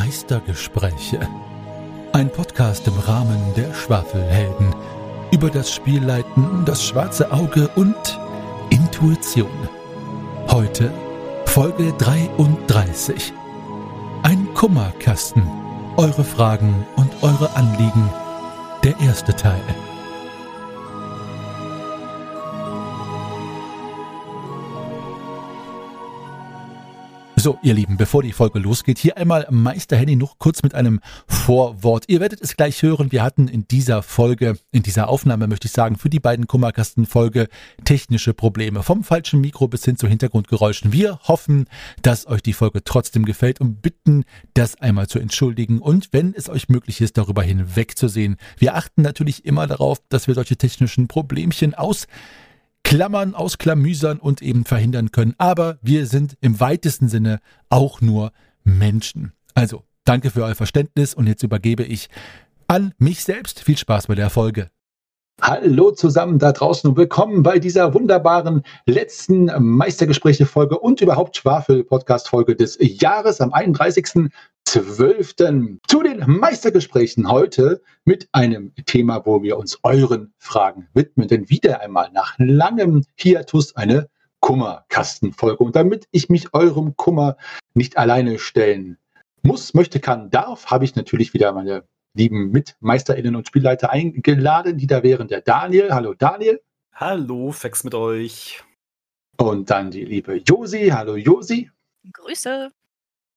Meistergespräche. Ein Podcast im Rahmen der Schwafelhelden über das Spielleiten, das schwarze Auge und Intuition. Heute Folge 33. Ein Kummerkasten. Eure Fragen und eure Anliegen. Der erste Teil. So, ihr Lieben, bevor die Folge losgeht, hier einmal Meister Henny noch kurz mit einem Vorwort. Ihr werdet es gleich hören. Wir hatten in dieser Folge, in dieser Aufnahme möchte ich sagen, für die beiden Kummerkasten-Folge technische Probleme. Vom falschen Mikro bis hin zu Hintergrundgeräuschen. Wir hoffen, dass euch die Folge trotzdem gefällt und bitten, das einmal zu entschuldigen und wenn es euch möglich ist, darüber hinwegzusehen. Wir achten natürlich immer darauf, dass wir solche technischen Problemchen aus Klammern, ausklamüsern und eben verhindern können. Aber wir sind im weitesten Sinne auch nur Menschen. Also, danke für euer Verständnis und jetzt übergebe ich an mich selbst. Viel Spaß bei der Folge. Hallo zusammen da draußen und willkommen bei dieser wunderbaren letzten Meistergespräche-Folge und überhaupt Schwafel-Podcast-Folge des Jahres am 31.12. zu den Meistergesprächen heute mit einem Thema, wo wir uns euren Fragen widmen. Denn wieder einmal nach langem Hiatus eine Kummerkastenfolge. Und damit ich mich eurem Kummer nicht alleine stellen muss, möchte, kann, darf, habe ich natürlich wieder meine lieben MitmeisterInnen und Spielleiter eingeladen, die da wären der Daniel. Hallo Daniel. Hallo, Fex mit euch. Und dann die liebe Josi. Hallo Josi. Grüße.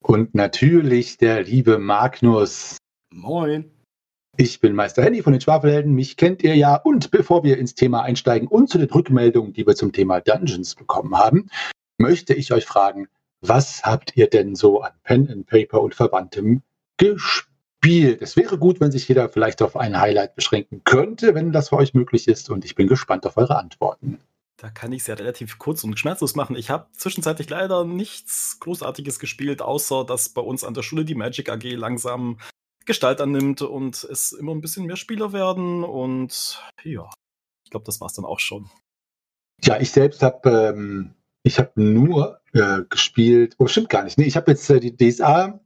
Und natürlich der liebe Magnus. Moin. Ich bin Meister Henny von den Schwafelhelden. Mich kennt ihr ja. Und bevor wir ins Thema einsteigen und zu den Rückmeldungen, die wir zum Thema Dungeons bekommen haben, möchte ich euch fragen, was habt ihr denn so an Pen and Paper und Verwandtem gespielt? Spiel. Es wäre gut, wenn sich jeder vielleicht auf ein Highlight beschränken könnte, wenn das für euch möglich ist. Und ich bin gespannt auf eure Antworten. Da kann ich es ja relativ kurz und schmerzlos machen. Ich habe zwischenzeitlich leider nichts Großartiges gespielt, außer dass bei uns an der Schule die Magic AG langsam Gestalt annimmt und es immer ein bisschen mehr Spieler werden. Und ja, ich glaube, das war es dann auch schon. Ja, ich selbst habe ähm, ich habe nur äh, gespielt, oh, stimmt gar nicht. Nee, ich habe jetzt äh, die DSA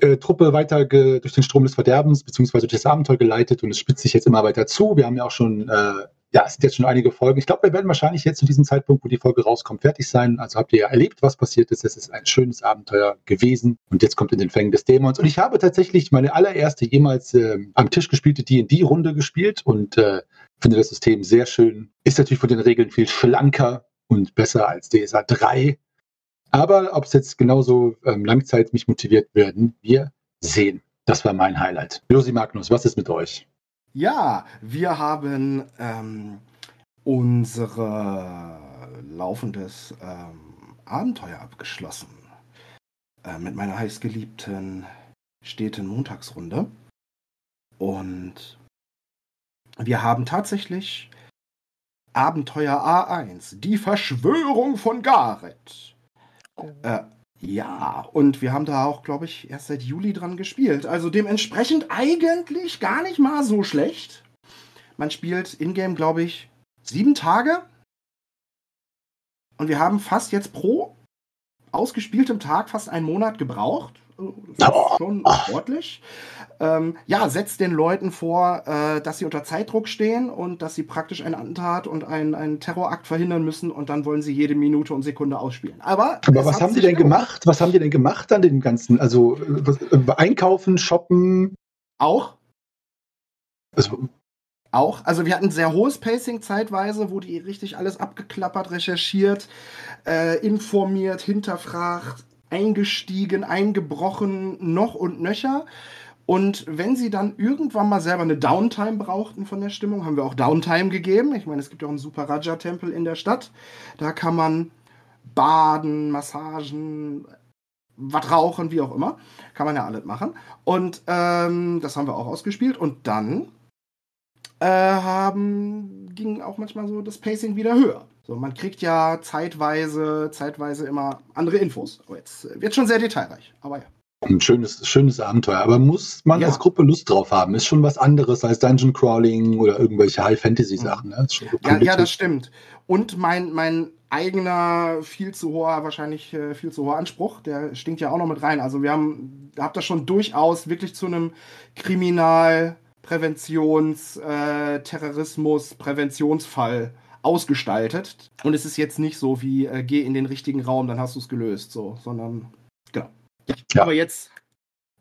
äh, Truppe weiter durch den Strom des Verderbens beziehungsweise durch das Abenteuer geleitet und es spitzt sich jetzt immer weiter zu. Wir haben ja auch schon, äh, ja, es sind jetzt schon einige Folgen. Ich glaube, wir werden wahrscheinlich jetzt zu diesem Zeitpunkt, wo die Folge rauskommt, fertig sein. Also habt ihr ja erlebt, was passiert ist. Es ist ein schönes Abenteuer gewesen und jetzt kommt in den Fängen des Dämons. Und ich habe tatsächlich meine allererste jemals äh, am Tisch gespielte D&D-Runde gespielt und äh, finde das System sehr schön. Ist natürlich von den Regeln viel schlanker und besser als DSA 3 aber ob es jetzt genauso ähm, Langzeit mich motiviert werden, wir sehen. Das war mein Highlight. Josi Magnus, was ist mit euch? Ja, wir haben ähm, unsere laufendes ähm, Abenteuer abgeschlossen. Äh, mit meiner heißgeliebten steten Montagsrunde. Und wir haben tatsächlich Abenteuer A1, die Verschwörung von Gareth äh, ja, und wir haben da auch, glaube ich, erst seit Juli dran gespielt. Also dementsprechend eigentlich gar nicht mal so schlecht. Man spielt in-game, glaube ich, sieben Tage. Und wir haben fast jetzt pro ausgespieltem Tag fast einen Monat gebraucht. Das ist schon sportlich. Ähm, ja, setzt den Leuten vor, äh, dass sie unter Zeitdruck stehen und dass sie praktisch ein Attentat und einen, einen Terrorakt verhindern müssen und dann wollen sie jede Minute und Sekunde ausspielen. Aber, Aber was haben die denn gemacht? Was haben die denn gemacht an dem Ganzen? Also äh, was, äh, einkaufen, shoppen? Auch. Also, auch. Also wir hatten sehr hohes Pacing zeitweise, wo die richtig alles abgeklappert, recherchiert, äh, informiert, hinterfragt, eingestiegen, eingebrochen, noch und nöcher. Und wenn sie dann irgendwann mal selber eine Downtime brauchten von der Stimmung, haben wir auch Downtime gegeben. Ich meine, es gibt ja auch einen Super Raja-Tempel in der Stadt. Da kann man baden, Massagen, was rauchen, wie auch immer. Kann man ja alles machen. Und ähm, das haben wir auch ausgespielt. Und dann äh, haben, ging auch manchmal so das Pacing wieder höher. So, man kriegt ja zeitweise, zeitweise immer andere Infos. Aber jetzt wird schon sehr detailreich, aber ja. Ein schönes, schönes Abenteuer. Aber muss man ja. als Gruppe Lust drauf haben? Ist schon was anderes als Dungeon Crawling oder irgendwelche High-Fantasy-Sachen. Ne? Ja, ja, das stimmt. Und mein, mein eigener, viel zu hoher, wahrscheinlich äh, viel zu hoher Anspruch. Der stinkt ja auch noch mit rein. Also wir haben, habt das schon durchaus wirklich zu einem Kriminal, Präventions, äh, Terrorismus, Präventionsfall ausgestaltet. Und es ist jetzt nicht so wie, äh, geh in den richtigen Raum, dann hast du es gelöst, so, sondern, genau. Ja. Aber jetzt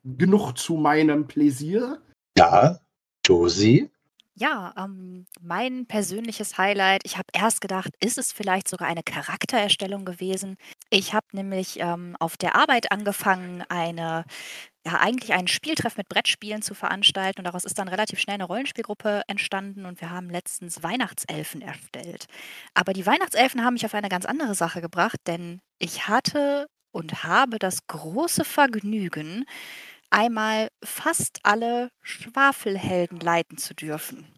genug zu meinem Pläsier. Ja, Josie. Ja, ähm, mein persönliches Highlight, ich habe erst gedacht, ist es vielleicht sogar eine Charaktererstellung gewesen? Ich habe nämlich ähm, auf der Arbeit angefangen, eine, ja, eigentlich einen Spieltreff mit Brettspielen zu veranstalten und daraus ist dann relativ schnell eine Rollenspielgruppe entstanden und wir haben letztens Weihnachtselfen erstellt. Aber die Weihnachtselfen haben mich auf eine ganz andere Sache gebracht, denn ich hatte und habe das große Vergnügen, einmal fast alle Schwafelhelden leiten zu dürfen.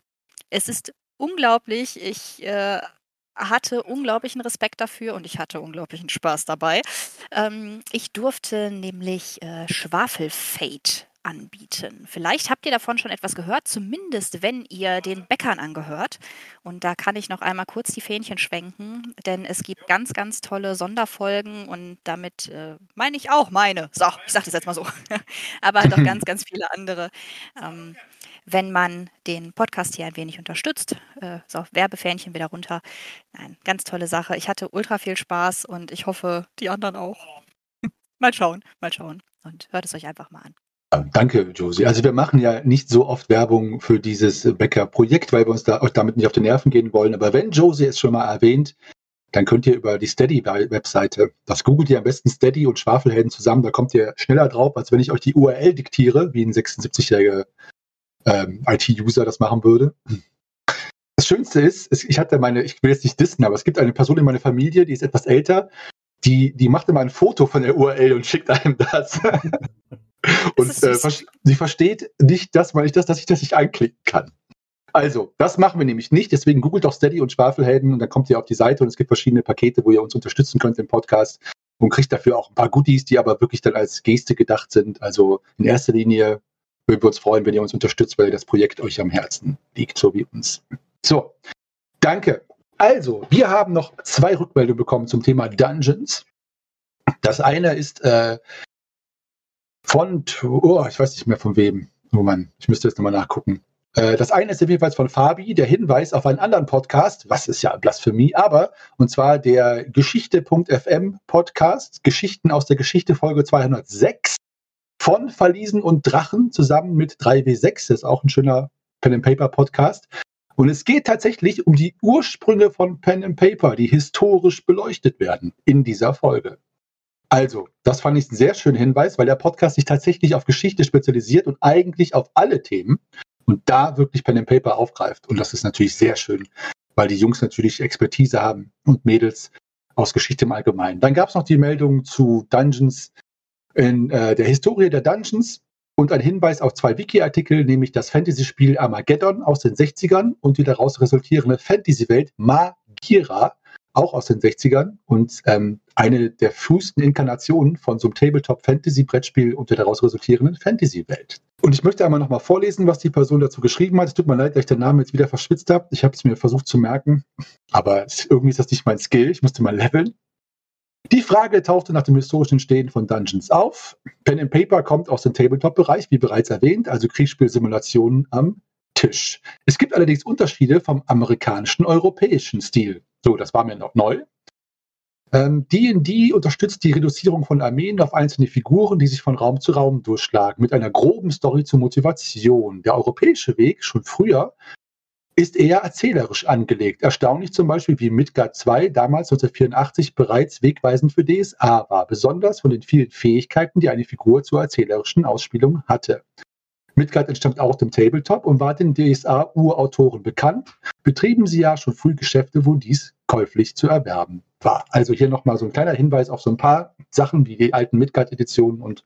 Es ist unglaublich. Ich äh, hatte unglaublichen Respekt dafür und ich hatte unglaublichen Spaß dabei. Ähm, ich durfte nämlich äh, Schwafelfate anbieten. Vielleicht habt ihr davon schon etwas gehört, zumindest wenn ihr den Bäckern angehört. Und da kann ich noch einmal kurz die Fähnchen schwenken, denn es gibt ganz, ganz tolle Sonderfolgen und damit äh, meine ich auch meine. So, ich sage das jetzt mal so. Aber noch ganz, ganz viele andere. Ähm, wenn man den Podcast hier ein wenig unterstützt. Äh, so, Werbefähnchen wieder runter. Nein, ganz tolle Sache. Ich hatte ultra viel Spaß und ich hoffe, die anderen auch. mal schauen, mal schauen. Und hört es euch einfach mal an. Danke, Josie. Also wir machen ja nicht so oft Werbung für dieses Bäcker-Projekt, weil wir uns da auch damit nicht auf die Nerven gehen wollen. Aber wenn Josie es schon mal erwähnt, dann könnt ihr über die Steady-Webseite, das googelt ihr am besten Steady und Schwafelhelden zusammen, da kommt ihr schneller drauf, als wenn ich euch die URL diktiere, wie ein 76-jähriger ähm, IT-User das machen würde. Das Schönste ist, ich hatte meine, ich will jetzt nicht dissen, aber es gibt eine Person in meiner Familie, die ist etwas älter, die, die macht immer ein Foto von der URL und schickt einem das. Und äh, sie versteht nicht das, weil ich das, dass ich das nicht anklicken kann. Also, das machen wir nämlich nicht. Deswegen googelt doch Steady und Schwafelhelden und dann kommt ihr auf die Seite und es gibt verschiedene Pakete, wo ihr uns unterstützen könnt im Podcast und kriegt dafür auch ein paar Goodies, die aber wirklich dann als Geste gedacht sind. Also in erster Linie würden wir uns freuen, wenn ihr uns unterstützt, weil das Projekt euch am Herzen liegt, so wie uns. So, danke. Also, wir haben noch zwei Rückmeldungen bekommen zum Thema Dungeons. Das eine ist äh, von, oh, ich weiß nicht mehr von wem. Oh Mann, ich müsste jetzt nochmal nachgucken. Äh, das eine ist jedenfalls von Fabi, der Hinweis auf einen anderen Podcast, was ist ja Blasphemie, aber, und zwar der Geschichte.fm Podcast, Geschichten aus der Geschichte Folge 206 von Verliesen und Drachen zusammen mit 3W6, das ist auch ein schöner Pen and Paper Podcast. Und es geht tatsächlich um die Ursprünge von Pen and Paper, die historisch beleuchtet werden in dieser Folge. Also, das fand ich einen sehr schönen Hinweis, weil der Podcast sich tatsächlich auf Geschichte spezialisiert und eigentlich auf alle Themen und da wirklich Pen and Paper aufgreift. Und das ist natürlich sehr schön, weil die Jungs natürlich Expertise haben und Mädels aus Geschichte im Allgemeinen. Dann gab es noch die Meldung zu Dungeons in äh, der Historie der Dungeons und ein Hinweis auf zwei Wiki-Artikel, nämlich das Fantasy-Spiel Armageddon aus den 60ern und die daraus resultierende Fantasy-Welt Magira auch aus den 60ern und ähm, eine der frühesten Inkarnationen von so einem Tabletop-Fantasy-Brettspiel und der daraus resultierenden Fantasy-Welt. Und ich möchte einmal nochmal vorlesen, was die Person dazu geschrieben hat. Es tut mir leid, dass ich den Namen jetzt wieder verschwitzt habe. Ich habe es mir versucht zu merken, aber irgendwie ist das nicht mein Skill. Ich musste mal leveln. Die Frage tauchte nach dem historischen Entstehen von Dungeons auf. Pen and Paper kommt aus dem Tabletop-Bereich, wie bereits erwähnt, also Kriegsspielsimulationen am Tisch. Es gibt allerdings Unterschiede vom amerikanischen europäischen Stil. So, das war mir noch neu. D&D ähm, unterstützt die Reduzierung von Armeen auf einzelne Figuren, die sich von Raum zu Raum durchschlagen, mit einer groben Story zur Motivation. Der europäische Weg, schon früher, ist eher erzählerisch angelegt. Erstaunlich zum Beispiel, wie Midgard 2 damals 1984 bereits wegweisend für DSA war, besonders von den vielen Fähigkeiten, die eine Figur zur erzählerischen Ausspielung hatte. Midgard entstammt auch dem Tabletop und war den DSA-Urautoren bekannt, betrieben sie ja schon früh Geschäfte, wo dies käuflich zu erwerben war. Also hier nochmal so ein kleiner Hinweis auf so ein paar Sachen wie die alten Midgard-Editionen und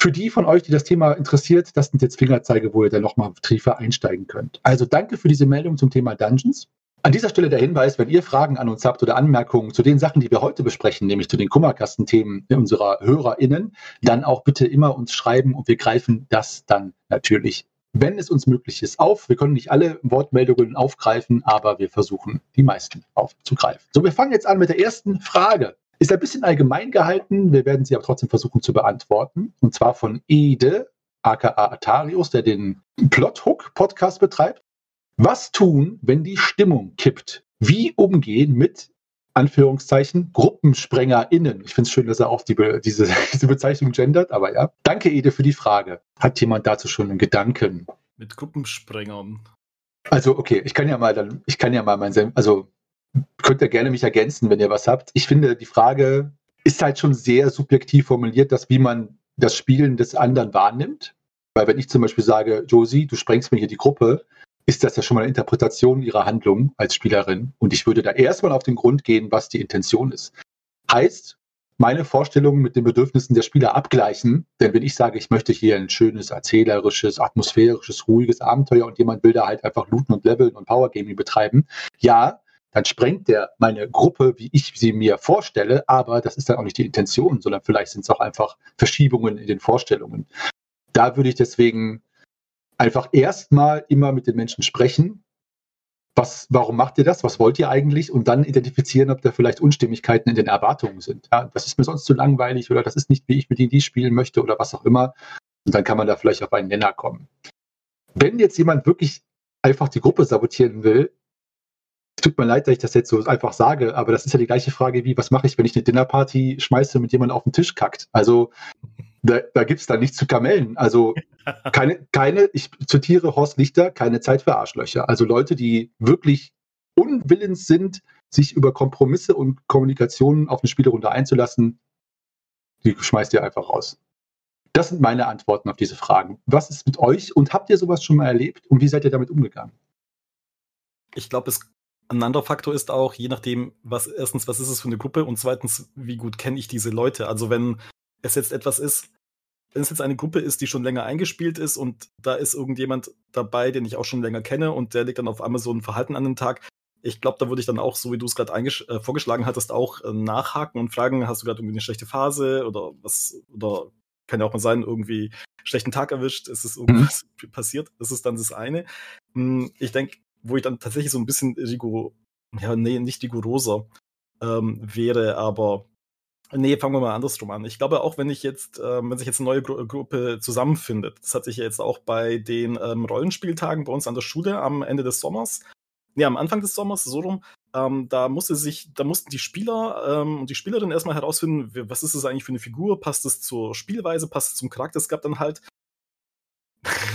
für die von euch, die das Thema interessiert, das sind jetzt Fingerzeige, wo ihr dann nochmal tiefer einsteigen könnt. Also danke für diese Meldung zum Thema Dungeons. An dieser Stelle der Hinweis, wenn ihr Fragen an uns habt oder Anmerkungen zu den Sachen, die wir heute besprechen, nämlich zu den Kummerkastenthemen unserer HörerInnen, dann auch bitte immer uns schreiben und wir greifen das dann natürlich wenn es uns möglich ist, auf. Wir können nicht alle Wortmeldungen aufgreifen, aber wir versuchen, die meisten aufzugreifen. So, wir fangen jetzt an mit der ersten Frage. Ist ein bisschen allgemein gehalten, wir werden sie aber trotzdem versuchen zu beantworten. Und zwar von Ede, aka Atarius, der den Plothook-Podcast betreibt. Was tun, wenn die Stimmung kippt? Wie umgehen mit Anführungszeichen, GruppensprengerInnen. Ich finde es schön, dass er auch die, diese, diese Bezeichnung gendert, aber ja. Danke, Ede, für die Frage. Hat jemand dazu schon einen Gedanken? Mit Gruppensprengern. Also, okay, ich kann ja mal dann, ich kann ja mal mein, also könnt ihr gerne mich ergänzen, wenn ihr was habt. Ich finde, die Frage ist halt schon sehr subjektiv formuliert, dass wie man das Spielen des anderen wahrnimmt. Weil wenn ich zum Beispiel sage, Josie, du sprengst mir hier die Gruppe, ist das ja schon mal eine Interpretation ihrer Handlung als Spielerin. Und ich würde da erstmal auf den Grund gehen, was die Intention ist. Heißt, meine Vorstellungen mit den Bedürfnissen der Spieler abgleichen. Denn wenn ich sage, ich möchte hier ein schönes, erzählerisches, atmosphärisches, ruhiges Abenteuer und jemand will da halt einfach looten und leveln und Powergaming betreiben, ja, dann sprengt der meine Gruppe, wie ich sie mir vorstelle, aber das ist dann auch nicht die Intention, sondern vielleicht sind es auch einfach Verschiebungen in den Vorstellungen. Da würde ich deswegen einfach erstmal immer mit den Menschen sprechen. Was, warum macht ihr das? Was wollt ihr eigentlich? Und dann identifizieren, ob da vielleicht Unstimmigkeiten in den Erwartungen sind. Ja, das ist mir sonst zu langweilig oder das ist nicht, wie ich mit die spielen möchte oder was auch immer. Und dann kann man da vielleicht auf einen Nenner kommen. Wenn jetzt jemand wirklich einfach die Gruppe sabotieren will, tut mir leid, dass ich das jetzt so einfach sage, aber das ist ja die gleiche Frage wie, was mache ich, wenn ich eine Dinnerparty schmeiße und mit jemandem auf den Tisch kackt? Also da, da gibt es da nichts zu kamellen. Also keine, keine, ich zitiere Horst Lichter, keine Zeit für Arschlöcher. Also Leute, die wirklich unwillens sind, sich über Kompromisse und Kommunikationen auf eine Spielerunde einzulassen, die schmeißt ihr einfach raus. Das sind meine Antworten auf diese Fragen. Was ist mit euch und habt ihr sowas schon mal erlebt und wie seid ihr damit umgegangen? Ich glaube, es ein anderer Faktor ist auch, je nachdem, was erstens, was ist es für eine Gruppe und zweitens, wie gut kenne ich diese Leute. Also wenn es jetzt etwas ist, wenn es jetzt eine Gruppe ist, die schon länger eingespielt ist und da ist irgendjemand dabei, den ich auch schon länger kenne und der legt dann auf einmal so ein Verhalten an den Tag, ich glaube, da würde ich dann auch, so wie du es gerade äh, vorgeschlagen hattest, auch äh, nachhaken und fragen, hast du gerade irgendwie eine schlechte Phase oder was, oder kann ja auch mal sein, irgendwie schlechten Tag erwischt, ist es irgendwas mhm. passiert, das ist dann das eine. Hm, ich denke, wo ich dann tatsächlich so ein bisschen rigoros, ja, nee, nicht rigoroser ähm, wäre, aber Nee, fangen wir mal andersrum an. Ich glaube auch, wenn ich jetzt, ähm, wenn sich jetzt eine neue Gru Gruppe zusammenfindet, das hat sich ja jetzt auch bei den ähm, Rollenspieltagen bei uns an der Schule am Ende des Sommers, nee, am Anfang des Sommers, so rum, ähm, da musste sich, da mussten die Spieler ähm, und die Spielerin erstmal herausfinden, was ist das eigentlich für eine Figur, passt es zur Spielweise, passt es zum Charakter. Es gab dann halt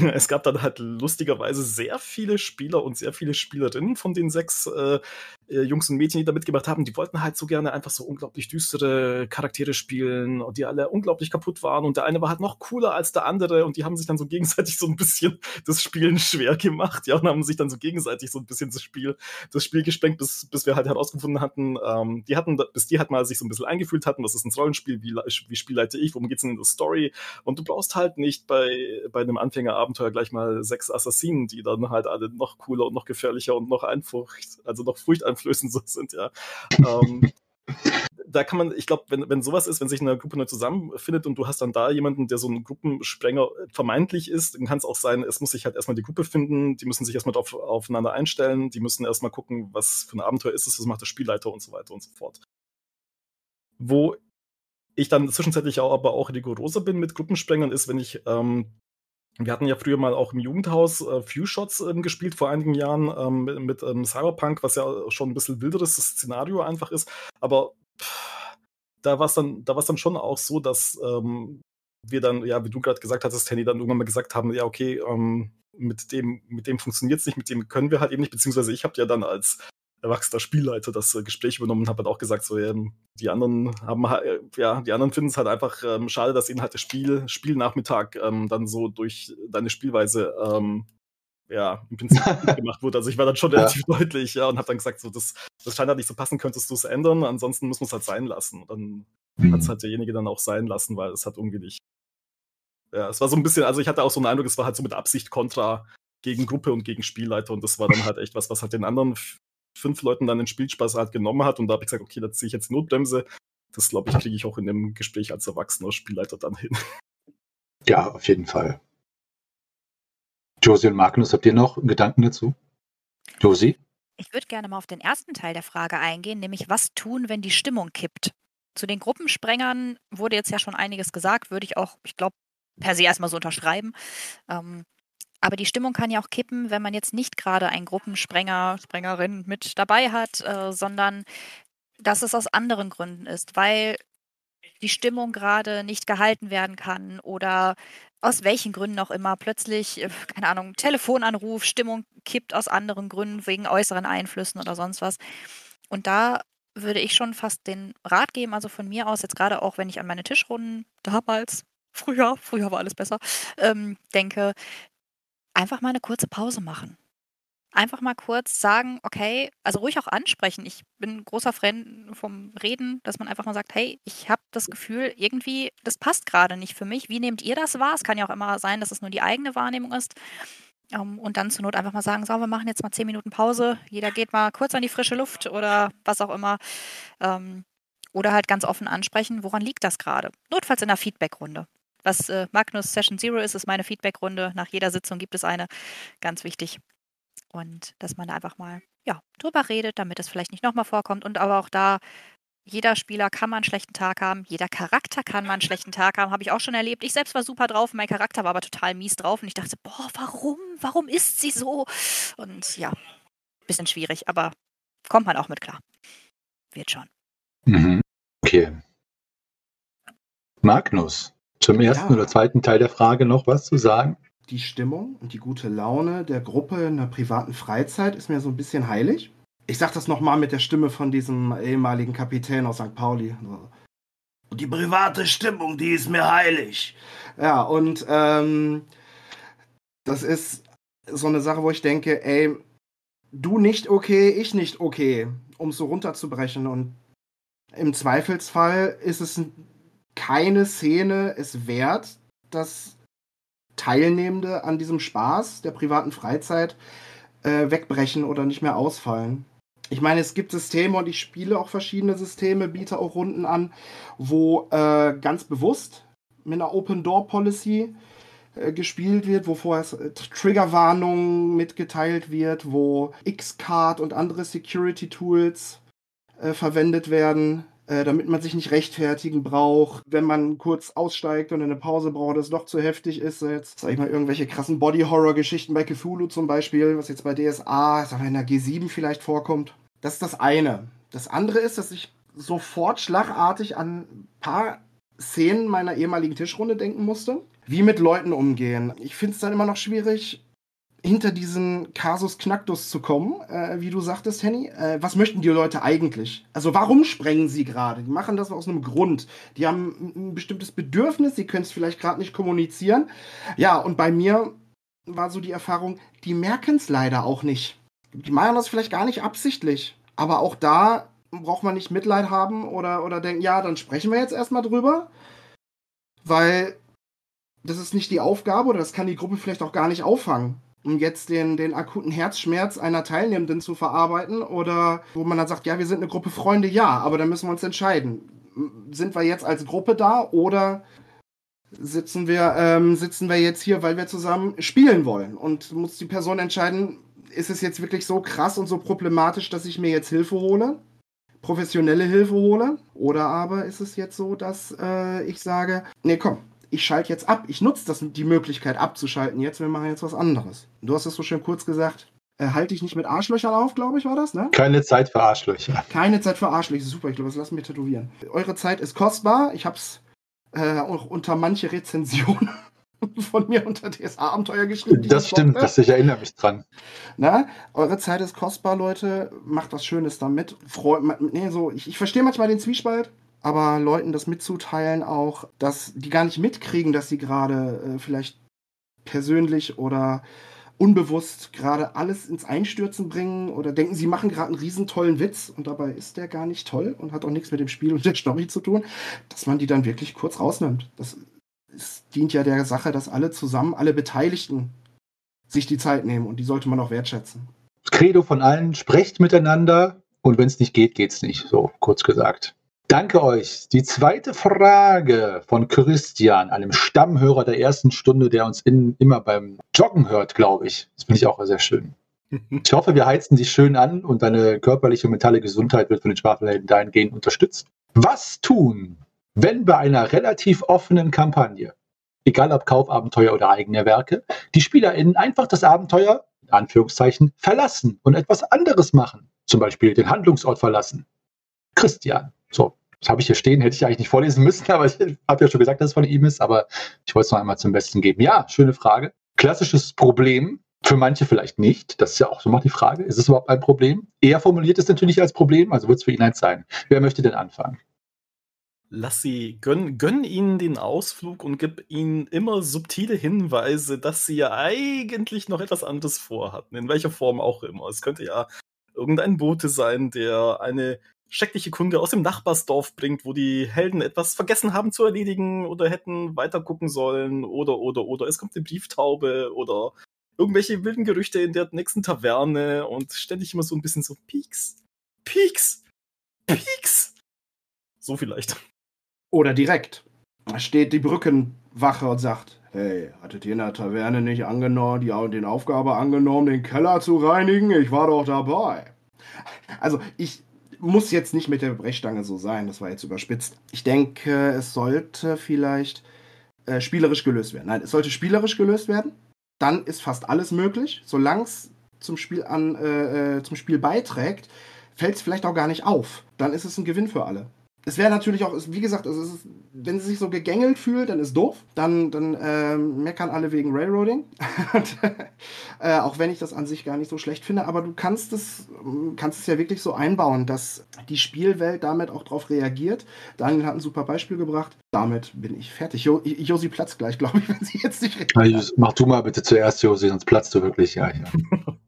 es gab dann halt lustigerweise sehr viele Spieler und sehr viele Spielerinnen von den sechs äh, äh, Jungs und Mädchen, die da mitgemacht haben. Die wollten halt so gerne einfach so unglaublich düstere Charaktere spielen und die alle unglaublich kaputt waren. Und der eine war halt noch cooler als der andere und die haben sich dann so gegenseitig so ein bisschen das Spielen schwer gemacht, ja, und haben sich dann so gegenseitig so ein bisschen das Spiel, das Spiel gesprengt, bis, bis wir halt herausgefunden hatten, ähm, die hatten, bis die halt mal sich so ein bisschen eingefühlt hatten, was ist ein Rollenspiel, wie, wie spielleite ich, worum geht's denn in der Story? Und du brauchst halt nicht bei, bei einem Anfängerabenteuer gleich mal sechs Assassinen, die dann halt alle noch cooler und noch gefährlicher und noch Einfurcht, also noch furchteinflößend so sind, ja. ähm, da kann man, ich glaube, wenn, wenn sowas ist, wenn sich eine Gruppe neu zusammenfindet und du hast dann da jemanden, der so ein Gruppensprenger vermeintlich ist, dann kann es auch sein, es muss sich halt erstmal die Gruppe finden, die müssen sich erstmal drauf, aufeinander einstellen, die müssen erstmal gucken, was für ein Abenteuer ist es, was macht der Spielleiter und so weiter und so fort. Wo ich dann zwischenzeitlich auch, aber auch rigoroser bin mit Gruppensprengern, ist, wenn ich ähm, wir hatten ja früher mal auch im Jugendhaus äh, Few Shots ähm, gespielt vor einigen Jahren ähm, mit, ähm, Cyberpunk, was ja schon ein bisschen wilderes Szenario einfach ist. Aber da war es dann, da war dann schon auch so, dass ähm, wir dann, ja, wie du gerade gesagt hattest, Henny, dann irgendwann mal gesagt haben, ja, okay, ähm, mit dem, mit dem funktioniert es nicht, mit dem können wir halt eben nicht, beziehungsweise ich habe ja dann als erwachsener Spielleiter das äh, Gespräch übernommen und habe halt auch gesagt, so, ja, die anderen haben äh, ja, die anderen finden es halt einfach ähm, schade, dass ihnen halt das Spiel, Spielnachmittag ähm, dann so durch deine Spielweise ähm, ja, im Prinzip gemacht wurde. Also ich war dann schon relativ ja. deutlich, ja, und habe dann gesagt, so, das, das scheint halt nicht zu passen, könntest du es ändern, ansonsten muss man es halt sein lassen. Und dann mhm. hat es halt derjenige dann auch sein lassen, weil es hat irgendwie nicht. Ja, es war so ein bisschen, also ich hatte auch so einen Eindruck, es war halt so mit Absicht kontra gegen Gruppe und gegen Spielleiter und das war dann halt echt was, was halt den anderen fünf Leuten dann den Spielspaß halt genommen hat und da habe ich gesagt, okay, da ziehe ich jetzt die Notbremse. Das glaube ich, kriege ich auch in dem Gespräch als erwachsener Spielleiter dann hin. Ja, auf jeden Fall. Josie und Magnus, habt ihr noch Gedanken dazu? Josie? Ich würde gerne mal auf den ersten Teil der Frage eingehen, nämlich was tun, wenn die Stimmung kippt. Zu den Gruppensprengern wurde jetzt ja schon einiges gesagt, würde ich auch, ich glaube, per se erstmal so unterschreiben. Ähm, aber die Stimmung kann ja auch kippen, wenn man jetzt nicht gerade einen Gruppensprenger, Sprengerin mit dabei hat, äh, sondern dass es aus anderen Gründen ist, weil die Stimmung gerade nicht gehalten werden kann oder aus welchen Gründen auch immer plötzlich, äh, keine Ahnung, Telefonanruf, Stimmung kippt aus anderen Gründen, wegen äußeren Einflüssen oder sonst was. Und da würde ich schon fast den Rat geben, also von mir aus, jetzt gerade auch, wenn ich an meine Tischrunden damals, früher, früher war alles besser, ähm, denke, einfach mal eine kurze Pause machen einfach mal kurz sagen, okay, also ruhig auch ansprechen. Ich bin großer Fan vom Reden, dass man einfach mal sagt, hey, ich habe das Gefühl, irgendwie, das passt gerade nicht für mich. Wie nehmt ihr das wahr? Es kann ja auch immer sein, dass es nur die eigene Wahrnehmung ist. Ähm, und dann zur Not einfach mal sagen, so, wir machen jetzt mal zehn Minuten Pause. Jeder geht mal kurz an die frische Luft oder was auch immer. Ähm, oder halt ganz offen ansprechen, woran liegt das gerade? Notfalls in der Feedbackrunde. Was äh, Magnus Session Zero ist, ist meine Feedbackrunde. Nach jeder Sitzung gibt es eine. Ganz wichtig. Und dass man da einfach mal ja, drüber redet, damit es vielleicht nicht nochmal vorkommt. Und aber auch da, jeder Spieler kann mal einen schlechten Tag haben, jeder Charakter kann mal einen schlechten Tag haben, habe ich auch schon erlebt. Ich selbst war super drauf, mein Charakter war aber total mies drauf und ich dachte, boah, warum? Warum ist sie so? Und ja, bisschen schwierig, aber kommt man auch mit klar. Wird schon. Mhm. Okay. Magnus, zum ersten ja. oder zweiten Teil der Frage noch was zu sagen? die Stimmung und die gute Laune der Gruppe in der privaten Freizeit ist mir so ein bisschen heilig. Ich sag das nochmal mit der Stimme von diesem ehemaligen Kapitän aus St. Pauli. Die private Stimmung, die ist mir heilig. Ja, und ähm, das ist so eine Sache, wo ich denke, ey, du nicht okay, ich nicht okay, um so runterzubrechen. Und im Zweifelsfall ist es keine Szene es wert, dass Teilnehmende an diesem Spaß der privaten Freizeit äh, wegbrechen oder nicht mehr ausfallen. Ich meine, es gibt Systeme und ich spiele auch verschiedene Systeme, biete auch Runden an, wo äh, ganz bewusst mit einer Open Door Policy äh, gespielt wird, wo vorher äh, Triggerwarnungen mitgeteilt wird, wo X-Card und andere Security Tools äh, verwendet werden äh, damit man sich nicht rechtfertigen braucht, wenn man kurz aussteigt und eine Pause braucht, das doch zu heftig ist. Jetzt sag ich mal irgendwelche krassen Body-Horror-Geschichten bei Cthulhu zum Beispiel, was jetzt bei DSA, sag mal in der G7 vielleicht vorkommt. Das ist das eine. Das andere ist, dass ich sofort schlagartig an ein paar Szenen meiner ehemaligen Tischrunde denken musste. Wie mit Leuten umgehen. Ich finde es dann immer noch schwierig, hinter diesen Kasus Knacktus zu kommen, äh, wie du sagtest, Henny. Äh, was möchten die Leute eigentlich? Also warum sprengen sie gerade? Die machen das aus einem Grund. Die haben ein bestimmtes Bedürfnis, sie können es vielleicht gerade nicht kommunizieren. Ja, und bei mir war so die Erfahrung, die merken es leider auch nicht. Die machen das vielleicht gar nicht absichtlich. Aber auch da braucht man nicht Mitleid haben oder, oder denken, ja, dann sprechen wir jetzt erstmal drüber. Weil das ist nicht die Aufgabe oder das kann die Gruppe vielleicht auch gar nicht auffangen um jetzt den, den akuten Herzschmerz einer Teilnehmenden zu verarbeiten oder wo man dann sagt, ja, wir sind eine Gruppe Freunde, ja, aber dann müssen wir uns entscheiden. Sind wir jetzt als Gruppe da oder sitzen wir, ähm, sitzen wir jetzt hier, weil wir zusammen spielen wollen? Und muss die Person entscheiden, ist es jetzt wirklich so krass und so problematisch, dass ich mir jetzt Hilfe hole? professionelle Hilfe hole? Oder aber ist es jetzt so, dass äh, ich sage, nee, komm, ich schalte jetzt ab. Ich nutze das, die Möglichkeit abzuschalten jetzt. Wir machen jetzt was anderes. Du hast es so schön kurz gesagt. Äh, halte ich nicht mit Arschlöchern auf, glaube ich, war das, ne? Keine Zeit für Arschlöcher. Keine Zeit für Arschlöcher. Super, ich glaube, das lassen wir tätowieren. Eure Zeit ist kostbar. Ich habe es äh, auch unter manche Rezensionen von mir unter DSA-Abenteuer geschrieben. Das stimmt, das, ich erinnere mich dran. Na, eure Zeit ist kostbar, Leute. Macht was Schönes damit. Freu nee, so, ich, ich verstehe manchmal den Zwiespalt aber Leuten das mitzuteilen auch, dass die gar nicht mitkriegen, dass sie gerade äh, vielleicht persönlich oder unbewusst gerade alles ins Einstürzen bringen oder denken, sie machen gerade einen riesen tollen Witz und dabei ist der gar nicht toll und hat auch nichts mit dem Spiel und der Story zu tun, dass man die dann wirklich kurz rausnimmt. Das, das dient ja der Sache, dass alle zusammen, alle Beteiligten sich die Zeit nehmen und die sollte man auch wertschätzen. Das Credo von allen, sprecht miteinander und wenn es nicht geht, geht es nicht, so kurz gesagt. Danke euch. Die zweite Frage von Christian, einem Stammhörer der ersten Stunde, der uns in, immer beim Joggen hört, glaube ich. Das finde ich auch sehr schön. Ich hoffe, wir heizen dich schön an und deine körperliche und mentale Gesundheit wird von den Schwafelhelden dahingehend unterstützt. Was tun, wenn bei einer relativ offenen Kampagne, egal ob Kaufabenteuer oder eigene Werke, die SpielerInnen einfach das Abenteuer, in Anführungszeichen, verlassen und etwas anderes machen? Zum Beispiel den Handlungsort verlassen. Christian, so, das habe ich hier stehen, hätte ich eigentlich nicht vorlesen müssen, aber ich habe ja schon gesagt, dass es von ihm ist, aber ich wollte es noch einmal zum Besten geben. Ja, schöne Frage. Klassisches Problem, für manche vielleicht nicht. Das ist ja auch so mal die Frage. Ist es überhaupt ein Problem? Er formuliert es natürlich als Problem, also wird es für ihn eins sein. Wer möchte denn anfangen? Lass sie, gönn, gönn ihnen den Ausflug und gib ihnen immer subtile Hinweise, dass sie ja eigentlich noch etwas anderes vorhatten, in welcher Form auch immer. Es könnte ja irgendein Bote sein, der eine schreckliche Kunde aus dem Nachbarsdorf bringt, wo die Helden etwas vergessen haben zu erledigen oder hätten weitergucken sollen oder, oder, oder. Es kommt eine Brieftaube oder irgendwelche wilden Gerüchte in der nächsten Taverne und ständig immer so ein bisschen so Peaks, Peaks, Peaks. So vielleicht. Oder direkt. Da steht die Brückenwache und sagt, hey, hattet ihr in der Taverne nicht angenommen, die den Aufgabe angenommen, den Keller zu reinigen? Ich war doch dabei. Also ich muss jetzt nicht mit der Brechstange so sein, das war jetzt überspitzt. Ich denke, es sollte vielleicht äh, spielerisch gelöst werden. Nein, es sollte spielerisch gelöst werden dann ist fast alles möglich. Solange es zum äh, äh zum Spiel beiträgt, fällt es vielleicht auch gar nicht auf. Dann ist es ein Gewinn für alle es wäre natürlich auch, wie gesagt, also ist, wenn sie sich so gegängelt fühlt, dann ist doof. Dann, dann äh, meckern alle wegen Railroading. äh, auch wenn ich das an sich gar nicht so schlecht finde. Aber du kannst es, kannst es ja wirklich so einbauen, dass die Spielwelt damit auch darauf reagiert. Daniel hat ein super Beispiel gebracht. Damit bin ich fertig. Jo, Josi platzt gleich, glaube ich, wenn sie jetzt nicht redet. Mach du mal bitte zuerst, Josi, sonst platzt du wirklich. Ja, ja.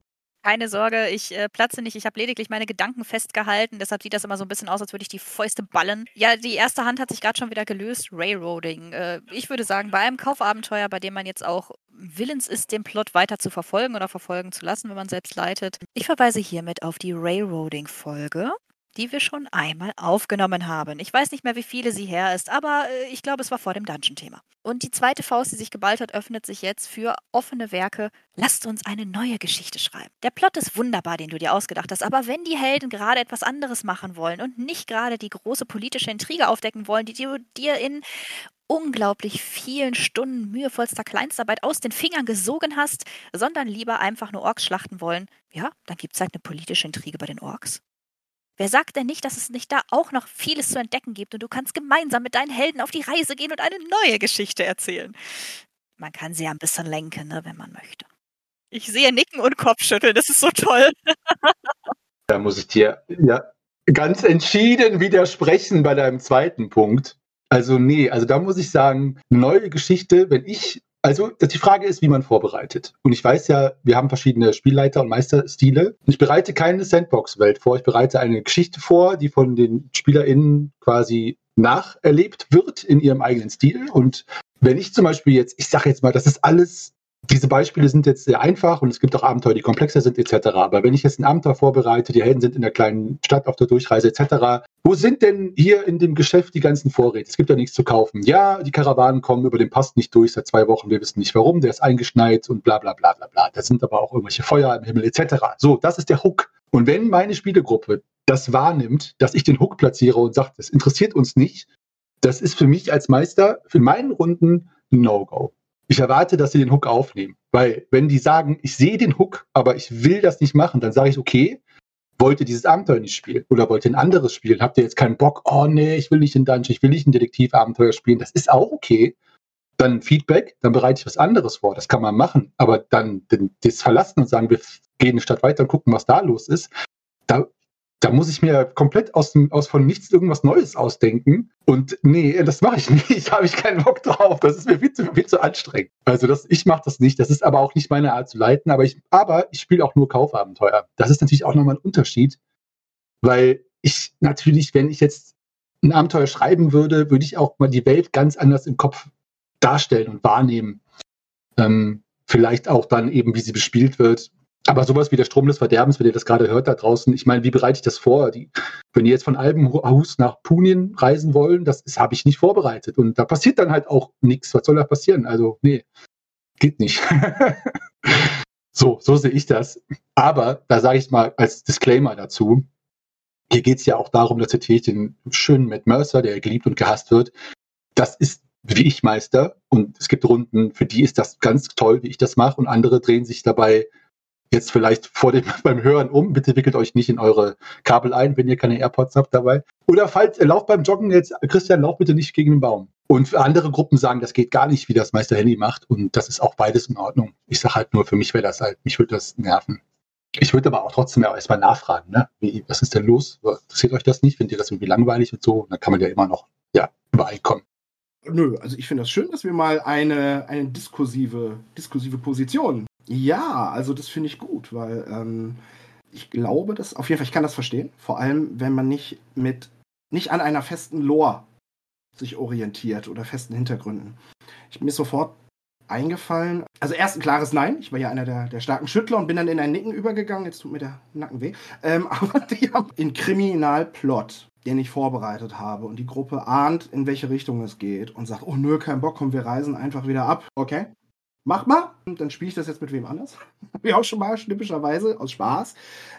Keine Sorge, ich äh, platze nicht. Ich habe lediglich meine Gedanken festgehalten. Deshalb sieht das immer so ein bisschen aus, als würde ich die Fäuste ballen. Ja, die erste Hand hat sich gerade schon wieder gelöst. Railroading. Äh, ich würde sagen, bei einem Kaufabenteuer, bei dem man jetzt auch willens ist, den Plot weiter zu verfolgen oder verfolgen zu lassen, wenn man selbst leitet. Ich verweise hiermit auf die Railroading-Folge die wir schon einmal aufgenommen haben. Ich weiß nicht mehr, wie viele sie her ist, aber äh, ich glaube, es war vor dem Dungeon-Thema. Und die zweite Faust, die sich geballt hat, öffnet sich jetzt für offene Werke. Lasst uns eine neue Geschichte schreiben. Der Plot ist wunderbar, den du dir ausgedacht hast, aber wenn die Helden gerade etwas anderes machen wollen und nicht gerade die große politische Intrige aufdecken wollen, die du dir in unglaublich vielen Stunden mühevollster Kleinstarbeit aus den Fingern gesogen hast, sondern lieber einfach nur Orks schlachten wollen, ja, dann gibt es halt eine politische Intrige bei den Orks. Wer sagt denn nicht, dass es nicht da auch noch vieles zu entdecken gibt und du kannst gemeinsam mit deinen Helden auf die Reise gehen und eine neue Geschichte erzählen? Man kann sie ja ein bisschen lenken, ne, wenn man möchte. Ich sehe Nicken und Kopfschütteln, das ist so toll. da muss ich dir ja ganz entschieden widersprechen bei deinem zweiten Punkt. Also nee, also da muss ich sagen, neue Geschichte, wenn ich also die Frage ist, wie man vorbereitet. Und ich weiß ja, wir haben verschiedene Spielleiter und Meisterstile. Ich bereite keine Sandbox-Welt vor. Ich bereite eine Geschichte vor, die von den SpielerInnen quasi nacherlebt wird in ihrem eigenen Stil. Und wenn ich zum Beispiel jetzt, ich sage jetzt mal, das ist alles diese Beispiele sind jetzt sehr einfach und es gibt auch Abenteuer, die komplexer sind etc. Aber wenn ich jetzt ein Abenteuer vorbereite, die Helden sind in der kleinen Stadt auf der Durchreise etc., wo sind denn hier in dem Geschäft die ganzen Vorräte? Es gibt ja nichts zu kaufen. Ja, die Karawanen kommen über den Pass nicht durch seit zwei Wochen, wir wissen nicht warum, der ist eingeschneit und bla bla bla bla bla. Da sind aber auch irgendwelche Feuer im Himmel etc. So, das ist der Hook. Und wenn meine Spielegruppe das wahrnimmt, dass ich den Hook platziere und sagt, das interessiert uns nicht, das ist für mich als Meister, für meinen Runden ein No-Go. Ich erwarte, dass sie den Hook aufnehmen. Weil wenn die sagen, ich sehe den Hook, aber ich will das nicht machen, dann sage ich, okay, wollt ihr dieses Abenteuer nicht spielen? Oder wollt ihr ein anderes spielen? Habt ihr jetzt keinen Bock, oh nee, ich will nicht in Dungeon, ich will nicht ein Detektivabenteuer spielen? Das ist auch okay. Dann Feedback, dann bereite ich was anderes vor. Das kann man machen. Aber dann das verlassen und sagen, wir gehen eine Stadt weiter und gucken, was da los ist. Da da muss ich mir komplett aus, dem, aus von nichts irgendwas Neues ausdenken. Und nee, das mache ich nicht. Da habe ich keinen Bock drauf. Das ist mir viel zu, viel zu anstrengend. Also das, ich mache das nicht. Das ist aber auch nicht meine Art zu leiten. Aber ich, aber ich spiele auch nur Kaufabenteuer. Das ist natürlich auch nochmal ein Unterschied. Weil ich natürlich, wenn ich jetzt ein Abenteuer schreiben würde, würde ich auch mal die Welt ganz anders im Kopf darstellen und wahrnehmen. Ähm, vielleicht auch dann eben, wie sie bespielt wird, aber sowas wie der Strom des Verderbens, wenn ihr das gerade hört da draußen, ich meine, wie bereite ich das vor? Die, Wenn die jetzt von Albenhaus nach Punien reisen wollen, das habe ich nicht vorbereitet. Und da passiert dann halt auch nichts. Was soll da passieren? Also, nee, geht nicht. so, so sehe ich das. Aber da sage ich mal als Disclaimer dazu, hier geht es ja auch darum, dass natürlich den schönen Matt Mercer, der geliebt und gehasst wird, das ist wie ich Meister. Und es gibt Runden, für die ist das ganz toll, wie ich das mache. Und andere drehen sich dabei jetzt vielleicht vor dem, beim Hören um. Bitte wickelt euch nicht in eure Kabel ein, wenn ihr keine AirPods habt dabei. Oder falls, äh, lauft beim Joggen jetzt, Christian, lauf bitte nicht gegen den Baum. Und andere Gruppen sagen, das geht gar nicht, wie das Meister Handy macht. Und das ist auch beides in Ordnung. Ich sage halt nur, für mich wäre das halt, mich würde das nerven. Ich würde aber auch trotzdem erstmal nachfragen, ne? Wie, was ist denn los? Interessiert euch das nicht? Findet ihr das irgendwie langweilig und so? Dann kann man ja immer noch, ja, übereinkommen. Nö, also ich finde das schön, dass wir mal eine, eine diskursive, diskursive Position. Ja, also das finde ich gut, weil ähm, ich glaube, dass, auf jeden Fall, ich kann das verstehen. Vor allem, wenn man nicht mit, nicht an einer festen Lore sich orientiert oder festen Hintergründen. Ich bin mir sofort eingefallen. Also erst ein klares Nein. Ich war ja einer der, der starken Schüttler und bin dann in ein Nicken übergegangen. Jetzt tut mir der Nacken weh. Ähm, aber die haben in Kriminalplot, den ich vorbereitet habe und die Gruppe ahnt, in welche Richtung es geht und sagt, oh nö, kein Bock, komm, wir reisen einfach wieder ab. Okay, mach mal. Dann spiele ich das jetzt mit wem anders. Habe ich auch schon mal schnippischerweise aus Spaß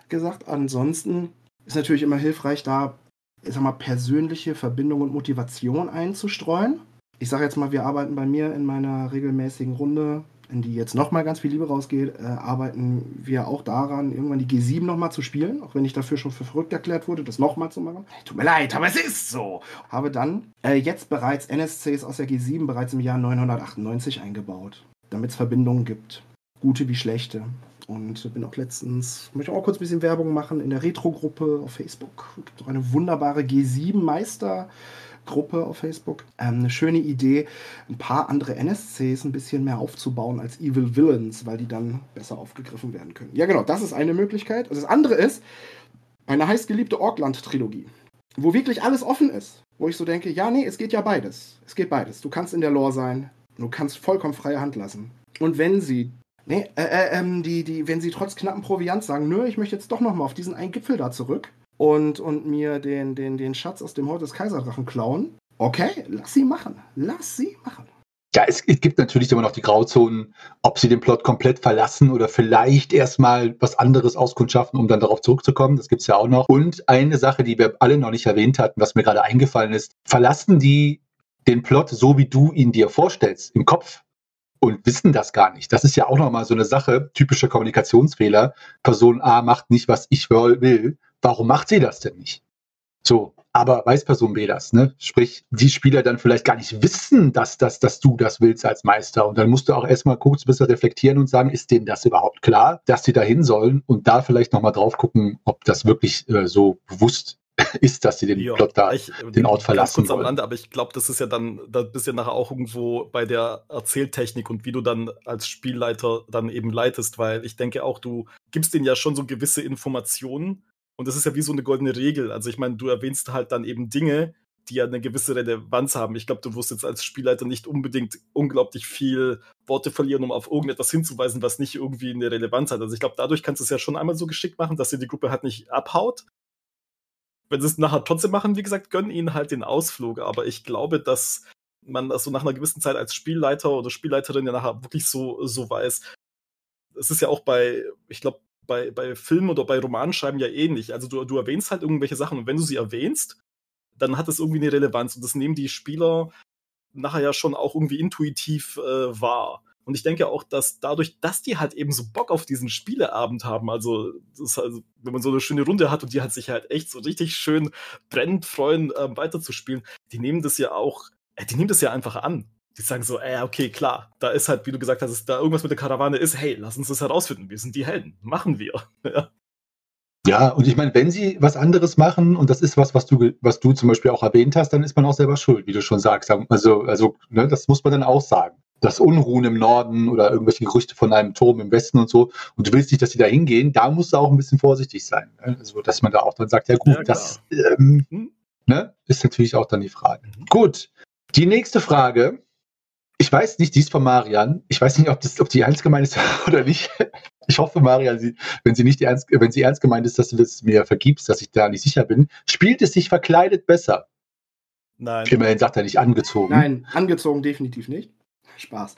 gesagt. Ansonsten ist natürlich immer hilfreich, da ich sag mal, persönliche Verbindung und Motivation einzustreuen ich sage jetzt mal, wir arbeiten bei mir in meiner regelmäßigen Runde, in die jetzt nochmal ganz viel Liebe rausgeht, äh, arbeiten wir auch daran, irgendwann die G7 nochmal zu spielen, auch wenn ich dafür schon für verrückt erklärt wurde, das nochmal zu machen. Tut mir leid, aber es ist so. Habe dann äh, jetzt bereits NSCs aus der G7 bereits im Jahr 998 eingebaut, damit es Verbindungen gibt. Gute wie schlechte. Und bin auch letztens, möchte auch kurz ein bisschen Werbung machen, in der Retro-Gruppe auf Facebook. Es gibt auch eine wunderbare G7-Meister- Gruppe auf Facebook. Ähm, eine schöne Idee, ein paar andere NSCs ein bisschen mehr aufzubauen als Evil Villains, weil die dann besser aufgegriffen werden können. Ja, genau, das ist eine Möglichkeit. Also das andere ist eine heißgeliebte Orkland-Trilogie, wo wirklich alles offen ist. Wo ich so denke, ja, nee, es geht ja beides. Es geht beides. Du kannst in der Lore sein, du kannst vollkommen freie Hand lassen. Und wenn sie Nee, äh, äh, ähm, die, die, wenn sie trotz knappen Proviant sagen, nö, ich möchte jetzt doch nochmal auf diesen einen Gipfel da zurück, und, und mir den, den, den Schatz aus dem Haus des Kaiserdrachen klauen. Okay, lass sie machen. Lass sie machen. Ja, es, es, gibt natürlich immer noch die Grauzonen, ob sie den Plot komplett verlassen oder vielleicht erstmal was anderes auskundschaften, um dann darauf zurückzukommen. Das gibt es ja auch noch. Und eine Sache, die wir alle noch nicht erwähnt hatten, was mir gerade eingefallen ist, verlassen die den Plot so, wie du ihn dir vorstellst, im Kopf und wissen das gar nicht. Das ist ja auch nochmal so eine Sache, typischer Kommunikationsfehler. Person A macht nicht, was ich will warum macht sie das denn nicht? So, aber weiß Person B das, ne? Sprich, die Spieler dann vielleicht gar nicht wissen, dass, dass, dass du das willst als Meister. Und dann musst du auch erstmal kurz ein bisschen reflektieren und sagen, ist denen das überhaupt klar, dass sie da hin sollen? Und da vielleicht nochmal drauf gucken, ob das wirklich äh, so bewusst ist, dass sie den ja, Plot da, ich, den Ort verlassen kurz wollen. am Rande, aber ich glaube, das ist ja dann, da bist du ja nachher auch irgendwo bei der Erzähltechnik und wie du dann als Spielleiter dann eben leitest, weil ich denke auch, du gibst denen ja schon so gewisse Informationen, und das ist ja wie so eine goldene Regel. Also ich meine, du erwähnst halt dann eben Dinge, die ja eine gewisse Relevanz haben. Ich glaube, du wirst jetzt als Spielleiter nicht unbedingt unglaublich viel Worte verlieren, um auf irgendetwas hinzuweisen, was nicht irgendwie eine Relevanz hat. Also ich glaube, dadurch kannst du es ja schon einmal so geschickt machen, dass dir die Gruppe halt nicht abhaut. Wenn sie es nachher trotzdem machen, wie gesagt, gönnen ihnen halt den Ausflug. Aber ich glaube, dass man das so nach einer gewissen Zeit als Spielleiter oder Spielleiterin ja nachher wirklich so, so weiß. Es ist ja auch bei, ich glaube, bei, bei Filmen oder bei Romanschreiben ja ähnlich. Also du, du erwähnst halt irgendwelche Sachen und wenn du sie erwähnst, dann hat das irgendwie eine Relevanz und das nehmen die Spieler nachher ja schon auch irgendwie intuitiv äh, wahr. Und ich denke auch, dass dadurch, dass die halt eben so Bock auf diesen Spieleabend haben, also, also wenn man so eine schöne Runde hat und die halt sich halt echt so richtig schön brennend freuen, äh, weiterzuspielen, die nehmen das ja auch, äh, die nehmen das ja einfach an die sagen so, äh, okay, klar, da ist halt, wie du gesagt hast, da irgendwas mit der Karawane ist, hey, lass uns das herausfinden, wir sind die Helden, machen wir. ja. Ja, und ich meine, wenn sie was anderes machen, und das ist was, was du, was du zum Beispiel auch erwähnt hast, dann ist man auch selber schuld, wie du schon sagst. Also, also ne, das muss man dann auch sagen. Das Unruhen im Norden oder irgendwelche Gerüchte von einem Turm im Westen und so, und du willst nicht, dass sie da hingehen, da musst du auch ein bisschen vorsichtig sein. Ne? Also, dass man da auch dann sagt, ja gut, ja, das ähm, hm. ne, ist natürlich auch dann die Frage. Mhm. Gut, die nächste Frage ich weiß nicht, die ist von Marian. Ich weiß nicht, ob, das, ob die ernst gemeint ist oder nicht. ich hoffe, Maria, Sie, wenn sie nicht ernst, wenn sie ernst gemeint ist, dass du das mir vergibst, dass ich da nicht sicher bin, spielt es sich verkleidet besser? Nein. Immerhin sagt er nicht angezogen. Nein, angezogen definitiv nicht. Spaß.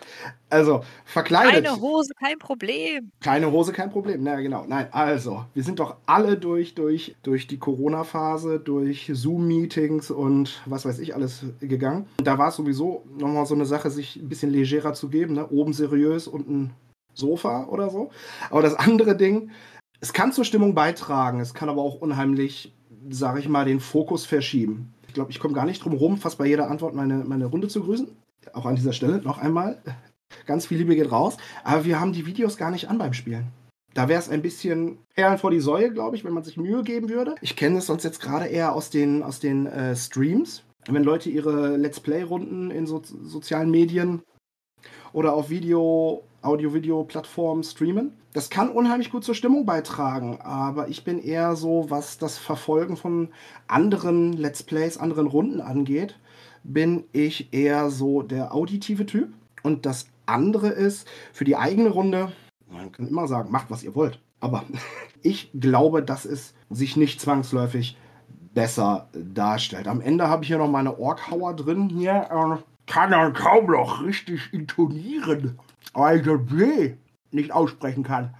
Also, verkleidet. Keine Hose, kein Problem. Keine Hose, kein Problem. Na genau. Nein, also, wir sind doch alle durch, durch, durch die Corona-Phase, durch Zoom-Meetings und was weiß ich alles gegangen. Und da war es sowieso nochmal so eine Sache, sich ein bisschen legerer zu geben. Ne? Oben seriös und ein Sofa oder so. Aber das andere Ding, es kann zur Stimmung beitragen, es kann aber auch unheimlich, sage ich mal, den Fokus verschieben. Ich glaube, ich komme gar nicht drum rum, fast bei jeder Antwort meine, meine Runde zu grüßen. Auch an dieser Stelle noch einmal. Ganz viel Liebe geht raus. Aber wir haben die Videos gar nicht an beim Spielen. Da wäre es ein bisschen Perlen vor die Säue, glaube ich, wenn man sich Mühe geben würde. Ich kenne es sonst jetzt gerade eher aus den, aus den äh, Streams. Wenn Leute ihre Let's Play-Runden in so, sozialen Medien oder auf Video, Audio-Video-Plattformen streamen. Das kann unheimlich gut zur Stimmung beitragen, aber ich bin eher so, was das Verfolgen von anderen Let's Plays, anderen Runden angeht, bin ich eher so der auditive Typ. Und das andere ist, für die eigene Runde, man kann immer sagen, macht was ihr wollt. Aber ich glaube, dass es sich nicht zwangsläufig besser darstellt. Am Ende habe ich hier noch meine Orkhauer drin. Hier äh, kann er kaum noch richtig intonieren, weil ich B nicht aussprechen kann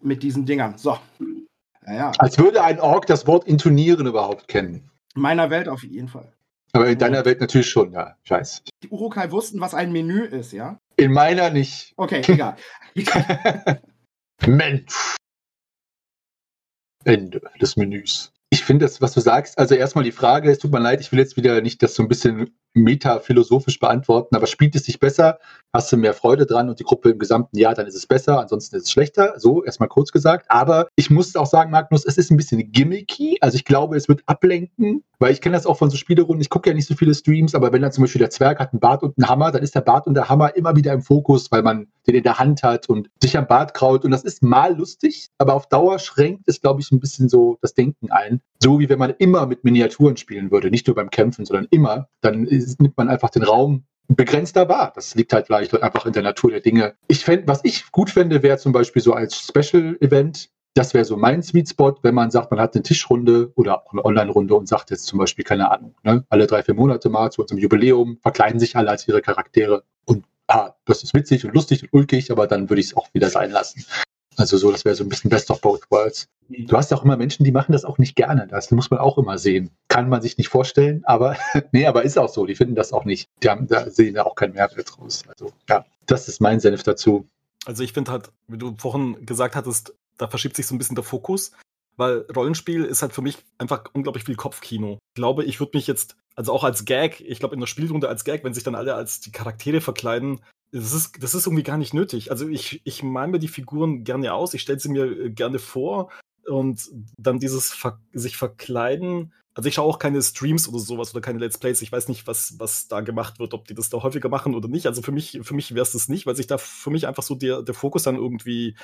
mit diesen Dingern. So. Ja, Als würde ein Ork das Wort intonieren überhaupt kennen. In meiner Welt auf jeden Fall. Aber in deiner Welt natürlich schon, ja. Scheiße. Die Urukai wussten, was ein Menü ist, ja? In meiner nicht. Okay, egal. Mensch. Ende des Menüs. Ich finde das, was du sagst, also erstmal die Frage, es tut mir leid, ich will jetzt wieder nicht das so ein bisschen metaphilosophisch beantworten, aber spielt es sich besser, hast du mehr Freude dran und die Gruppe im gesamten Jahr, dann ist es besser, ansonsten ist es schlechter. So, erstmal kurz gesagt. Aber ich muss auch sagen, Magnus, es ist ein bisschen gimmicky. Also ich glaube, es wird ablenken, weil ich kenne das auch von so Spielerunden. Ich gucke ja nicht so viele Streams, aber wenn dann zum Beispiel der Zwerg hat einen Bart und einen Hammer, dann ist der Bart und der Hammer immer wieder im Fokus, weil man den in der Hand hat und sich am Bart kraut. Und das ist mal lustig, aber auf Dauer schränkt es, glaube ich, ein bisschen so das Denken ein. So wie wenn man immer mit Miniaturen spielen würde, nicht nur beim Kämpfen, sondern immer, dann nimmt man einfach den Raum begrenzter wahr. Das liegt halt vielleicht einfach in der Natur der Dinge. Ich fände, was ich gut fände, wäre zum Beispiel so als Special-Event, das wäre so mein Sweet Spot, wenn man sagt, man hat eine Tischrunde oder auch eine Online-Runde und sagt jetzt zum Beispiel, keine Ahnung, ne, alle drei, vier Monate mal zu unserem Jubiläum, verkleiden sich alle als ihre Charaktere und ah, das ist witzig und lustig und ulkig, aber dann würde ich es auch wieder sein lassen. Also so, das wäre so ein bisschen Best of Both Worlds. Du hast auch immer Menschen, die machen das auch nicht gerne. Das muss man auch immer sehen. Kann man sich nicht vorstellen, aber nee, aber ist auch so. Die finden das auch nicht. Die haben, da sehen ja auch keinen Mehrwert draus. Also ja, das ist mein Senf dazu. Also ich finde halt, wie du vorhin gesagt hattest, da verschiebt sich so ein bisschen der Fokus, weil Rollenspiel ist halt für mich einfach unglaublich viel Kopfkino. Ich glaube, ich würde mich jetzt, also auch als Gag, ich glaube in der Spielrunde als Gag, wenn sich dann alle als die Charaktere verkleiden, das ist, das ist irgendwie gar nicht nötig. Also ich, ich male mir die Figuren gerne aus, ich stelle sie mir äh, gerne vor und dann dieses Ver sich verkleiden. Also ich schaue auch keine Streams oder sowas oder keine Let's Plays. Ich weiß nicht, was, was da gemacht wird, ob die das da häufiger machen oder nicht. Also für mich, für mich wäre es das nicht, weil sich da für mich einfach so der, der Fokus dann irgendwie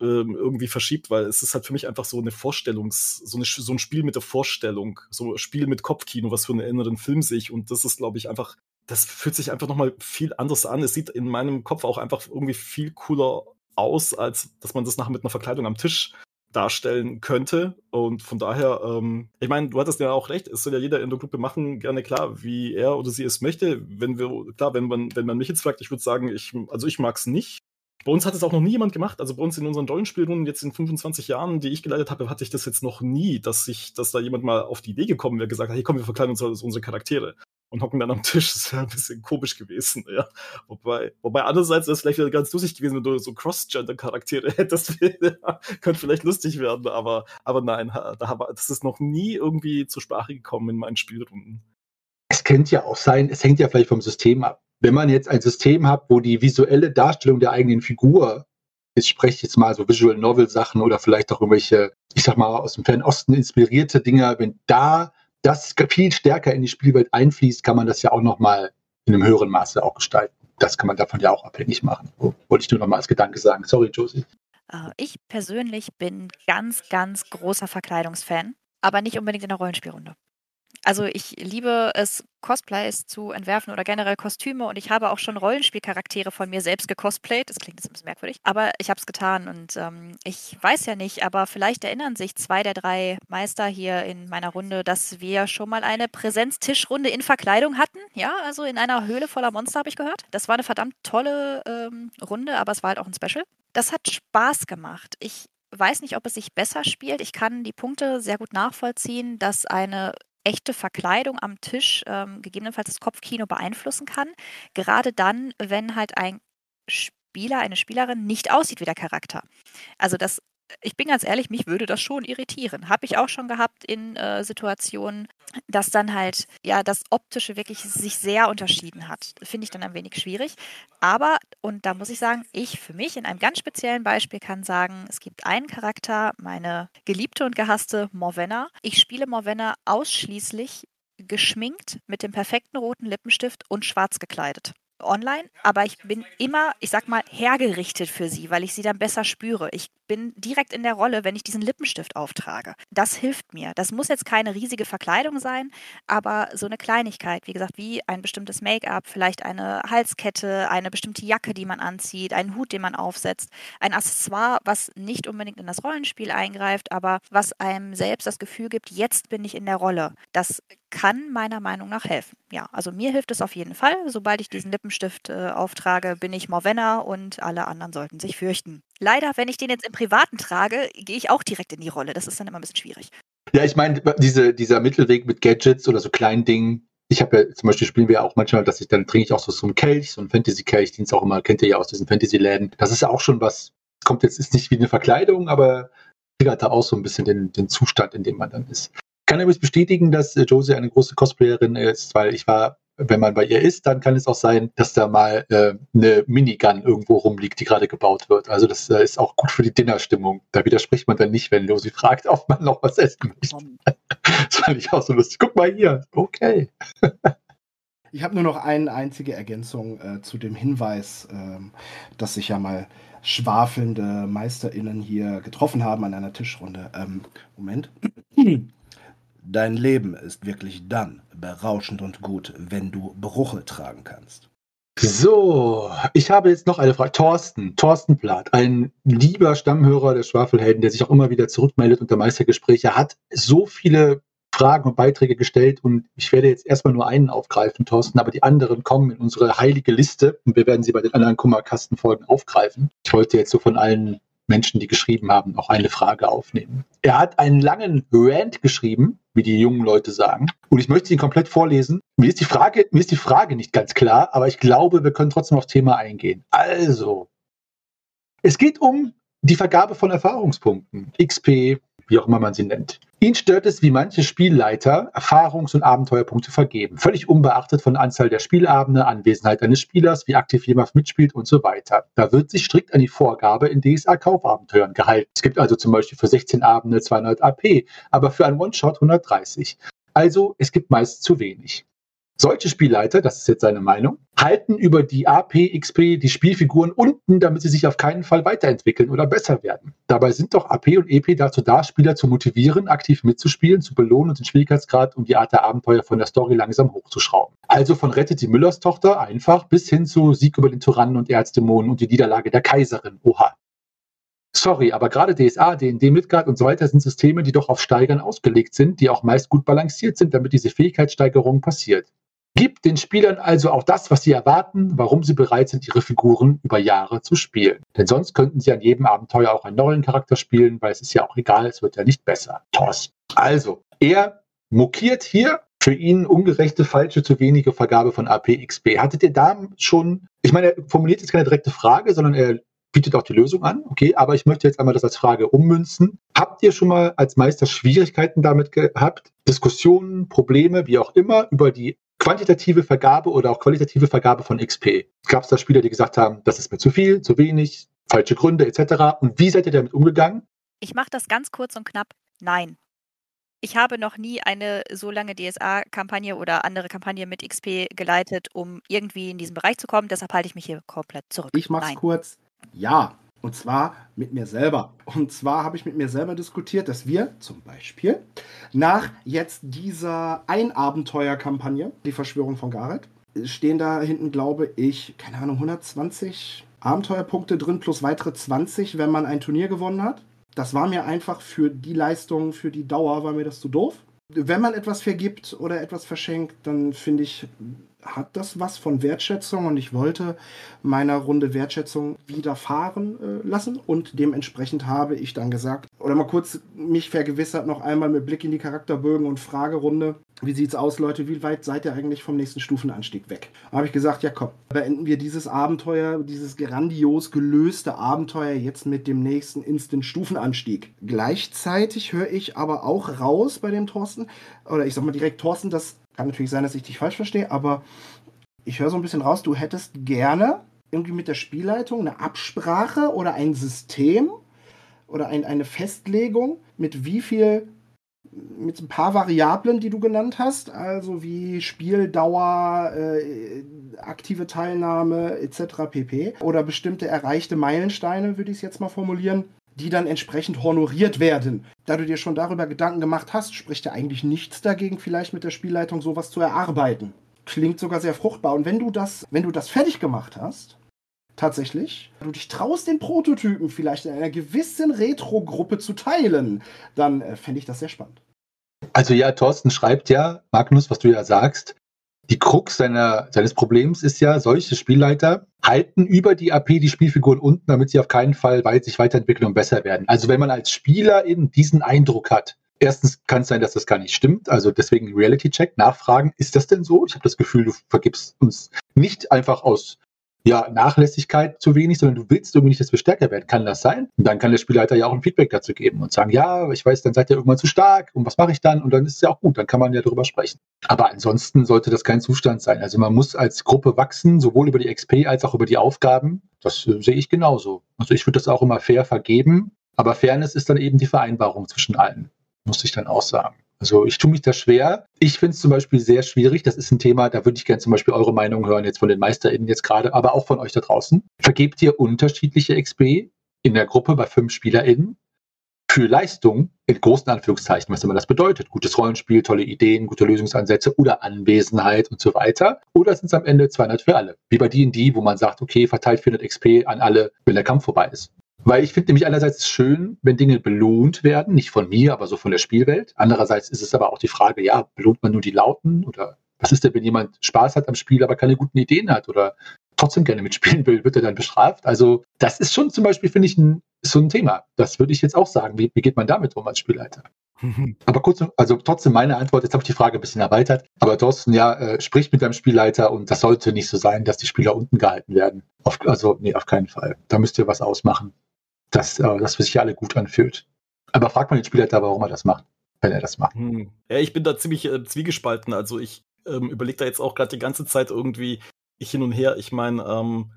ähm, irgendwie verschiebt, weil es ist halt für mich einfach so eine Vorstellungs, so, eine, so ein Spiel mit der Vorstellung, so ein Spiel mit Kopfkino, was für einen inneren Film sehe ich. Und das ist, glaube ich, einfach das fühlt sich einfach nochmal viel anders an. Es sieht in meinem Kopf auch einfach irgendwie viel cooler aus, als dass man das nachher mit einer Verkleidung am Tisch darstellen könnte. Und von daher, ähm, ich meine, du hattest ja auch recht, es soll ja jeder in der Gruppe machen, gerne klar, wie er oder sie es möchte. Wenn wir, klar, wenn man, wenn man mich jetzt fragt, ich würde sagen, ich, also ich mag es nicht. Bei uns hat es auch noch nie jemand gemacht. Also bei uns in unseren Rollenspielrunden jetzt in 25 Jahren, die ich geleitet habe, hatte ich das jetzt noch nie, dass sich, dass da jemand mal auf die Idee gekommen wäre, gesagt hat, hey komm, wir verkleiden uns als unsere Charaktere und hocken dann am Tisch. Das wäre ein bisschen komisch gewesen, ja. Wobei, wobei andererseits wäre es vielleicht wieder ganz lustig gewesen, wenn du so Cross-Gender-Charaktere hättest. Könnte vielleicht lustig werden, aber, aber nein, da, das ist noch nie irgendwie zur Sprache gekommen in meinen Spielrunden. Es könnte ja auch sein, es hängt ja vielleicht vom System ab. Wenn man jetzt ein System hat, wo die visuelle Darstellung der eigenen Figur ich spreche jetzt mal so Visual Novel Sachen oder vielleicht auch irgendwelche, ich sag mal, aus dem Fernosten inspirierte Dinge, wenn da das viel stärker in die Spielwelt einfließt, kann man das ja auch nochmal in einem höheren Maße auch gestalten. Das kann man davon ja auch abhängig machen. Wollte ich nur nochmal als Gedanke sagen. Sorry, Josie. Äh, ich persönlich bin ganz, ganz großer Verkleidungsfan, aber nicht unbedingt in der Rollenspielrunde. Also ich liebe es, Cosplays zu entwerfen oder generell Kostüme und ich habe auch schon Rollenspielcharaktere von mir selbst gecosplayt. Das klingt jetzt ein bisschen merkwürdig, aber ich habe es getan und ähm, ich weiß ja nicht, aber vielleicht erinnern sich zwei der drei Meister hier in meiner Runde, dass wir schon mal eine Präsenztischrunde in Verkleidung hatten. Ja, also in einer Höhle voller Monster habe ich gehört. Das war eine verdammt tolle ähm, Runde, aber es war halt auch ein Special. Das hat Spaß gemacht. Ich weiß nicht, ob es sich besser spielt. Ich kann die Punkte sehr gut nachvollziehen, dass eine echte Verkleidung am Tisch ähm, gegebenenfalls das Kopfkino beeinflussen kann. Gerade dann, wenn halt ein Spieler, eine Spielerin nicht aussieht wie der Charakter. Also das ich bin ganz ehrlich, mich würde das schon irritieren. Habe ich auch schon gehabt in äh, Situationen, dass dann halt, ja, das Optische wirklich sich sehr unterschieden hat. Finde ich dann ein wenig schwierig. Aber, und da muss ich sagen, ich für mich in einem ganz speziellen Beispiel kann sagen, es gibt einen Charakter, meine geliebte und gehasste Morvenna. Ich spiele Morvenna ausschließlich geschminkt mit dem perfekten roten Lippenstift und schwarz gekleidet online, aber ich bin immer, ich sag mal, hergerichtet für sie, weil ich sie dann besser spüre. Ich bin direkt in der Rolle, wenn ich diesen Lippenstift auftrage. Das hilft mir. Das muss jetzt keine riesige Verkleidung sein, aber so eine Kleinigkeit, wie gesagt, wie ein bestimmtes Make-up, vielleicht eine Halskette, eine bestimmte Jacke, die man anzieht, einen Hut, den man aufsetzt, ein Accessoire, was nicht unbedingt in das Rollenspiel eingreift, aber was einem selbst das Gefühl gibt, jetzt bin ich in der Rolle. Das kann meiner Meinung nach helfen. Ja, also mir hilft es auf jeden Fall. Sobald ich diesen Lippenstift äh, auftrage, bin ich Morvenna und alle anderen sollten sich fürchten. Leider, wenn ich den jetzt im Privaten trage, gehe ich auch direkt in die Rolle. Das ist dann immer ein bisschen schwierig. Ja, ich meine, diese, dieser Mittelweg mit Gadgets oder so kleinen Dingen. Ich habe ja zum Beispiel spielen wir ja auch manchmal, dass ich dann trinke ich auch so, so einen Kelch, so einen Fantasy-Kelch, den es auch immer, kennt ihr ja aus diesen Fantasy-Läden. Das ist ja auch schon was, kommt jetzt, ist nicht wie eine Verkleidung, aber triggert da auch so ein bisschen den, den Zustand, in dem man dann ist kann übrigens bestätigen, dass äh, Josie eine große Cosplayerin ist, weil ich war, wenn man bei ihr ist, dann kann es auch sein, dass da mal äh, eine Minigun irgendwo rumliegt, die gerade gebaut wird. Also das äh, ist auch gut für die Dinnerstimmung. Da widerspricht man dann nicht, wenn Josie fragt, ob man noch was essen möchte. das fand ich auch so lustig. Guck mal hier. Okay. Ich habe nur noch eine einzige Ergänzung äh, zu dem Hinweis, ähm, dass sich ja mal schwafelnde MeisterInnen hier getroffen haben an einer Tischrunde. Ähm, Moment. Dein Leben ist wirklich dann berauschend und gut, wenn du Bruche tragen kannst. So, ich habe jetzt noch eine Frage. Thorsten, Thorsten Plath, ein lieber Stammhörer der Schwafelhelden, der sich auch immer wieder zurückmeldet unter Meistergespräche, hat so viele Fragen und Beiträge gestellt und ich werde jetzt erstmal nur einen aufgreifen, Thorsten, aber die anderen kommen in unsere heilige Liste und wir werden sie bei den anderen Kummerkastenfolgen aufgreifen. Ich wollte jetzt so von allen Menschen, die geschrieben haben, auch eine Frage aufnehmen. Er hat einen langen Rant geschrieben, wie die jungen Leute sagen. Und ich möchte ihn komplett vorlesen. Mir ist die Frage, mir ist die Frage nicht ganz klar, aber ich glaube, wir können trotzdem aufs Thema eingehen. Also, es geht um die Vergabe von Erfahrungspunkten, XP, wie auch immer man sie nennt. Ihn stört es, wie manche Spielleiter Erfahrungs- und Abenteuerpunkte vergeben, völlig unbeachtet von Anzahl der Spielabende, Anwesenheit eines Spielers, wie aktiv jemand mitspielt und so weiter. Da wird sich strikt an die Vorgabe in DSA-Kaufabenteuern gehalten. Es gibt also zum Beispiel für 16 Abende 200 AP, aber für einen One-Shot 130. Also es gibt meist zu wenig. Solche Spielleiter, das ist jetzt seine Meinung, halten über die AP, XP die Spielfiguren unten, damit sie sich auf keinen Fall weiterentwickeln oder besser werden. Dabei sind doch AP und EP dazu da, Spieler zu motivieren, aktiv mitzuspielen, zu belohnen und den Schwierigkeitsgrad um die Art der Abenteuer von der Story langsam hochzuschrauben. Also von Rettet die Müllers Tochter einfach bis hin zu Sieg über den Tyrannen und Erzdämonen und die Niederlage der Kaiserin. Oha. Sorry, aber gerade DSA, D&D, Midgard und so weiter sind Systeme, die doch auf Steigern ausgelegt sind, die auch meist gut balanciert sind, damit diese Fähigkeitssteigerung passiert. Gibt den Spielern also auch das, was sie erwarten, warum sie bereit sind, ihre Figuren über Jahre zu spielen. Denn sonst könnten sie an jedem Abenteuer auch einen neuen Charakter spielen, weil es ist ja auch egal, es wird ja nicht besser. Toss. Also, er mokiert hier für ihn ungerechte, falsche, zu wenige Vergabe von APXP. Hattet ihr da schon, ich meine, er formuliert jetzt keine direkte Frage, sondern er bietet auch die Lösung an, okay, aber ich möchte jetzt einmal das als Frage ummünzen. Habt ihr schon mal als Meister Schwierigkeiten damit gehabt, Diskussionen, Probleme, wie auch immer, über die quantitative Vergabe oder auch qualitative Vergabe von XP. Gab es da Spieler, die gesagt haben, das ist mir zu viel, zu wenig, falsche Gründe etc. Und wie seid ihr damit umgegangen? Ich mache das ganz kurz und knapp. Nein. Ich habe noch nie eine so lange DSA-Kampagne oder andere Kampagne mit XP geleitet, um irgendwie in diesen Bereich zu kommen. Deshalb halte ich mich hier komplett zurück. Ich mache es kurz. Ja, Und zwar mit mir selber. Und zwar habe ich mit mir selber diskutiert, dass wir zum Beispiel nach jetzt dieser Einabenteuer-Kampagne, die Verschwörung von Gareth, stehen da hinten, glaube ich, keine Ahnung, 120 Abenteuerpunkte drin plus weitere 20, wenn man ein Turnier gewonnen hat. Das war mir einfach für die Leistung, für die Dauer, war mir das zu doof. Wenn man etwas vergibt oder etwas verschenkt, dann finde ich, hat das was von Wertschätzung und ich wollte meiner Runde Wertschätzung widerfahren äh, lassen und dementsprechend habe ich dann gesagt, oder mal kurz mich vergewissert noch einmal mit Blick in die Charakterbögen und Fragerunde, wie sieht's aus, Leute, wie weit seid ihr eigentlich vom nächsten Stufenanstieg weg? Habe ich gesagt, ja komm, beenden wir dieses Abenteuer, dieses grandios gelöste Abenteuer jetzt mit dem nächsten Instant-Stufenanstieg. Gleichzeitig höre ich aber auch raus bei dem Thorsten, oder ich sag mal direkt Thorsten, dass kann natürlich sein, dass ich dich falsch verstehe, aber ich höre so ein bisschen raus, du hättest gerne irgendwie mit der Spielleitung eine Absprache oder ein System oder ein, eine Festlegung, mit wie viel, mit ein paar Variablen, die du genannt hast, also wie Spieldauer, äh, aktive Teilnahme etc. pp. Oder bestimmte erreichte Meilensteine, würde ich es jetzt mal formulieren, die dann entsprechend honoriert werden. Da du dir schon darüber Gedanken gemacht hast, spricht ja eigentlich nichts dagegen, vielleicht mit der Spielleitung sowas zu erarbeiten. Klingt sogar sehr fruchtbar. Und wenn du das, wenn du das fertig gemacht hast, tatsächlich, du dich traust, den Prototypen vielleicht in einer gewissen Retro-Gruppe zu teilen, dann äh, fände ich das sehr spannend. Also ja, Thorsten schreibt ja, Magnus, was du ja sagst, die Krux seiner, seines Problems ist ja, solche Spielleiter halten über die AP die Spielfiguren unten, damit sie auf keinen Fall weit sich weiterentwickeln und besser werden. Also wenn man als Spieler eben diesen Eindruck hat, erstens kann es sein, dass das gar nicht stimmt. Also deswegen Reality-Check, nachfragen, ist das denn so? Ich habe das Gefühl, du vergibst uns nicht einfach aus ja, Nachlässigkeit zu wenig, sondern du willst irgendwie nicht, dass wir stärker werden. Kann das sein? Und dann kann der Spielleiter ja auch ein Feedback dazu geben und sagen, ja, ich weiß, dann seid ihr irgendwann zu stark und was mache ich dann? Und dann ist es ja auch gut, dann kann man ja darüber sprechen. Aber ansonsten sollte das kein Zustand sein. Also man muss als Gruppe wachsen, sowohl über die XP als auch über die Aufgaben. Das äh, sehe ich genauso. Also ich würde das auch immer fair vergeben, aber Fairness ist dann eben die Vereinbarung zwischen allen, muss ich dann auch sagen. Also ich tue mich da schwer. Ich finde es zum Beispiel sehr schwierig. Das ist ein Thema, da würde ich gerne zum Beispiel eure Meinung hören, jetzt von den MeisterInnen jetzt gerade, aber auch von euch da draußen. Vergebt ihr unterschiedliche XP in der Gruppe bei fünf SpielerInnen für Leistung in großen Anführungszeichen, was immer das bedeutet. Gutes Rollenspiel, tolle Ideen, gute Lösungsansätze oder Anwesenheit und so weiter. Oder sind es am Ende 200 für alle? Wie bei D&D, wo man sagt, okay, verteilt 400 XP an alle, wenn der Kampf vorbei ist. Weil ich finde nämlich einerseits schön, wenn Dinge belohnt werden, nicht von mir, aber so von der Spielwelt. Andererseits ist es aber auch die Frage, ja, belohnt man nur die Lauten oder was ist denn, wenn jemand Spaß hat am Spiel, aber keine guten Ideen hat oder trotzdem gerne mitspielen will, wird er dann bestraft? Also das ist schon zum Beispiel, finde ich, ein, so ein Thema. Das würde ich jetzt auch sagen. Wie, wie geht man damit um als Spielleiter? Aber kurz, also trotzdem meine Antwort, jetzt habe ich die Frage ein bisschen erweitert, aber Thorsten, ja, äh, sprich mit deinem Spielleiter und das sollte nicht so sein, dass die Spieler unten gehalten werden. Auf, also, nee, auf keinen Fall. Da müsst ihr was ausmachen dass äh, das für sich alle gut anfühlt. Aber fragt man den Spieler da, warum er das macht, wenn er das macht. Hm. Ja, ich bin da ziemlich äh, zwiegespalten. Also ich ähm, überlege da jetzt auch gerade die ganze Zeit irgendwie ich hin und her. Ich meine, ähm,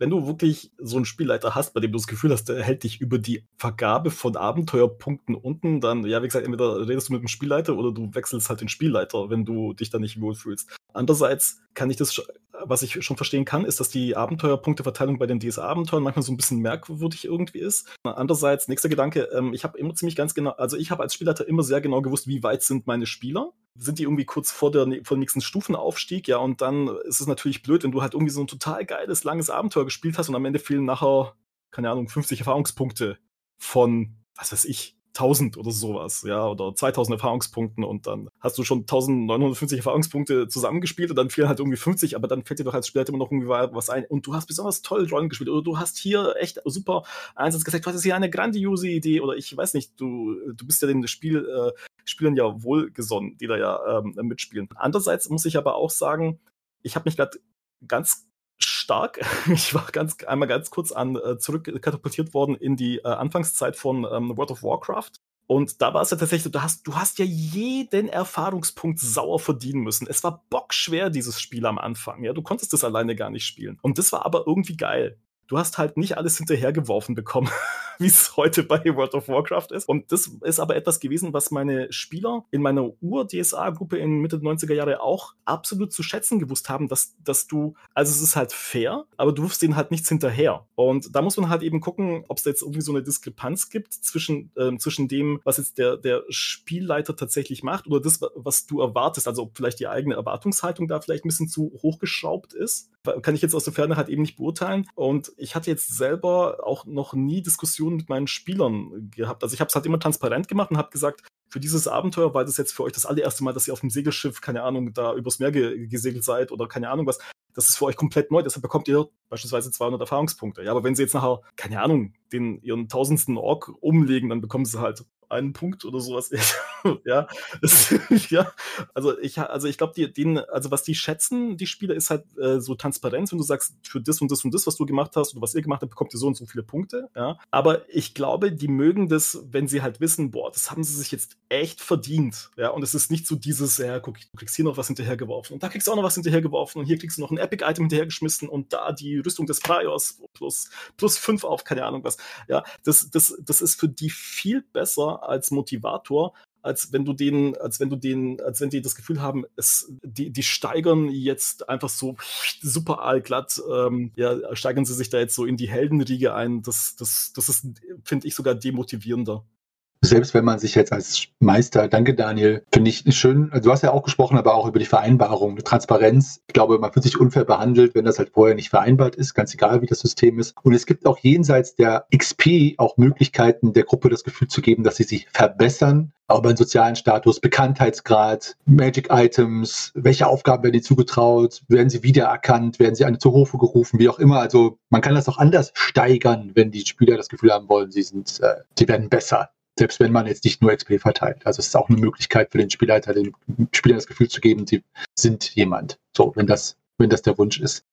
wenn du wirklich so einen Spielleiter hast, bei dem du das Gefühl hast, der hält dich über die Vergabe von Abenteuerpunkten unten, dann, ja, wie gesagt, entweder redest du mit dem Spielleiter oder du wechselst halt den Spielleiter, wenn du dich da nicht wohlfühlst. Andererseits kann ich das, was ich schon verstehen kann, ist, dass die Abenteuerpunkteverteilung bei den DSA-Abenteuern manchmal so ein bisschen merkwürdig irgendwie ist. Andererseits, nächster Gedanke, ähm, ich habe immer ziemlich ganz genau, also ich habe als Spielleiter immer sehr genau gewusst, wie weit sind meine Spieler. Sind die irgendwie kurz vor, der, vor dem nächsten Stufenaufstieg, ja, und dann ist es natürlich blöd, wenn du halt irgendwie so ein total geiles, langes Abenteuer gespielt hast und am Ende fehlen nachher, keine Ahnung, 50 Erfahrungspunkte von, was weiß ich, 1000 oder sowas, ja, oder 2000 Erfahrungspunkten und dann hast du schon 1950 Erfahrungspunkte zusammengespielt und dann fehlen halt irgendwie 50, aber dann fällt dir doch als Spieler immer noch irgendwie was ein und du hast besonders toll Rollen gespielt oder du hast hier echt super Einsatz gesagt, du hast hier eine grandiose Idee oder ich weiß nicht, du, du bist ja den Spiel, äh, Spielern ja wohlgesonnen, die da ja ähm, mitspielen. Andererseits muss ich aber auch sagen, ich habe mich gerade ganz stark. Ich war ganz einmal ganz kurz an äh, zurückkatapultiert worden in die äh, Anfangszeit von ähm, World of Warcraft. Und da war es ja tatsächlich du hast, du hast ja jeden Erfahrungspunkt sauer verdienen müssen. Es war bockschwer, dieses Spiel am Anfang. Ja, du konntest das alleine gar nicht spielen. Und das war aber irgendwie geil. Du hast halt nicht alles hinterhergeworfen bekommen, wie es heute bei World of Warcraft ist. Und das ist aber etwas gewesen, was meine Spieler in meiner Ur-DSA-Gruppe in Mitte der 90er Jahre auch absolut zu schätzen gewusst haben, dass, dass du, also es ist halt fair, aber du wirfst denen halt nichts hinterher. Und da muss man halt eben gucken, ob es jetzt irgendwie so eine Diskrepanz gibt zwischen, äh, zwischen dem, was jetzt der, der Spielleiter tatsächlich macht oder das, was du erwartest. Also ob vielleicht die eigene Erwartungshaltung da vielleicht ein bisschen zu hochgeschraubt ist. Kann ich jetzt aus der Ferne halt eben nicht beurteilen. Und ich hatte jetzt selber auch noch nie Diskussionen mit meinen Spielern gehabt. Also ich habe es halt immer transparent gemacht und habe gesagt, für dieses Abenteuer, weil das jetzt für euch das allererste Mal, dass ihr auf dem Segelschiff, keine Ahnung, da übers Meer ge gesegelt seid oder keine Ahnung was, das ist für euch komplett neu. Deshalb bekommt ihr beispielsweise 200 Erfahrungspunkte. Ja, aber wenn sie jetzt nachher, keine Ahnung, den ihren tausendsten Ork umlegen, dann bekommen sie halt einen Punkt oder sowas. ja, ja, also ich, also ich glaube, die, den, also was die schätzen, die Spieler, ist halt äh, so Transparenz, wenn du sagst, für das und das und das, was du gemacht hast oder was ihr gemacht habt, bekommt ihr so und so viele Punkte. Ja, aber ich glaube, die mögen das, wenn sie halt wissen, boah, das haben sie sich jetzt echt verdient. Ja, und es ist nicht so dieses, ja, guck, du kriegst hier noch was hinterhergeworfen und da kriegst du auch noch was hinterhergeworfen und hier kriegst du noch ein Epic-Item hinterhergeschmissen und da die Rüstung des Priors plus, plus fünf auf, keine Ahnung was. Ja, das, das, das ist für die viel besser als Motivator, als wenn du den, als wenn du den, als wenn die das Gefühl haben, es, die, die steigern jetzt einfach so super allglatt, ähm, ja, steigern sie sich da jetzt so in die Heldenriege ein. Das, das, das ist, finde ich, sogar demotivierender selbst wenn man sich jetzt als Meister, danke Daniel, finde ich schön, also du hast ja auch gesprochen, aber auch über die Vereinbarung, die Transparenz. Ich glaube, man fühlt sich unfair behandelt, wenn das halt vorher nicht vereinbart ist, ganz egal, wie das System ist. Und es gibt auch jenseits der XP auch Möglichkeiten, der Gruppe das Gefühl zu geben, dass sie sich verbessern, auch über sozialen Status, Bekanntheitsgrad, Magic Items, welche Aufgaben werden ihnen zugetraut, werden sie wiedererkannt, werden sie eine zu Hofe gerufen, wie auch immer. Also man kann das auch anders steigern, wenn die Spieler das Gefühl haben wollen, sie sind, äh, sie werden besser selbst wenn man jetzt nicht nur XP verteilt. Also es ist auch eine Möglichkeit für den Spielleiter, den Spielern das Gefühl zu geben, sie sind jemand. So, wenn das, wenn das der Wunsch ist.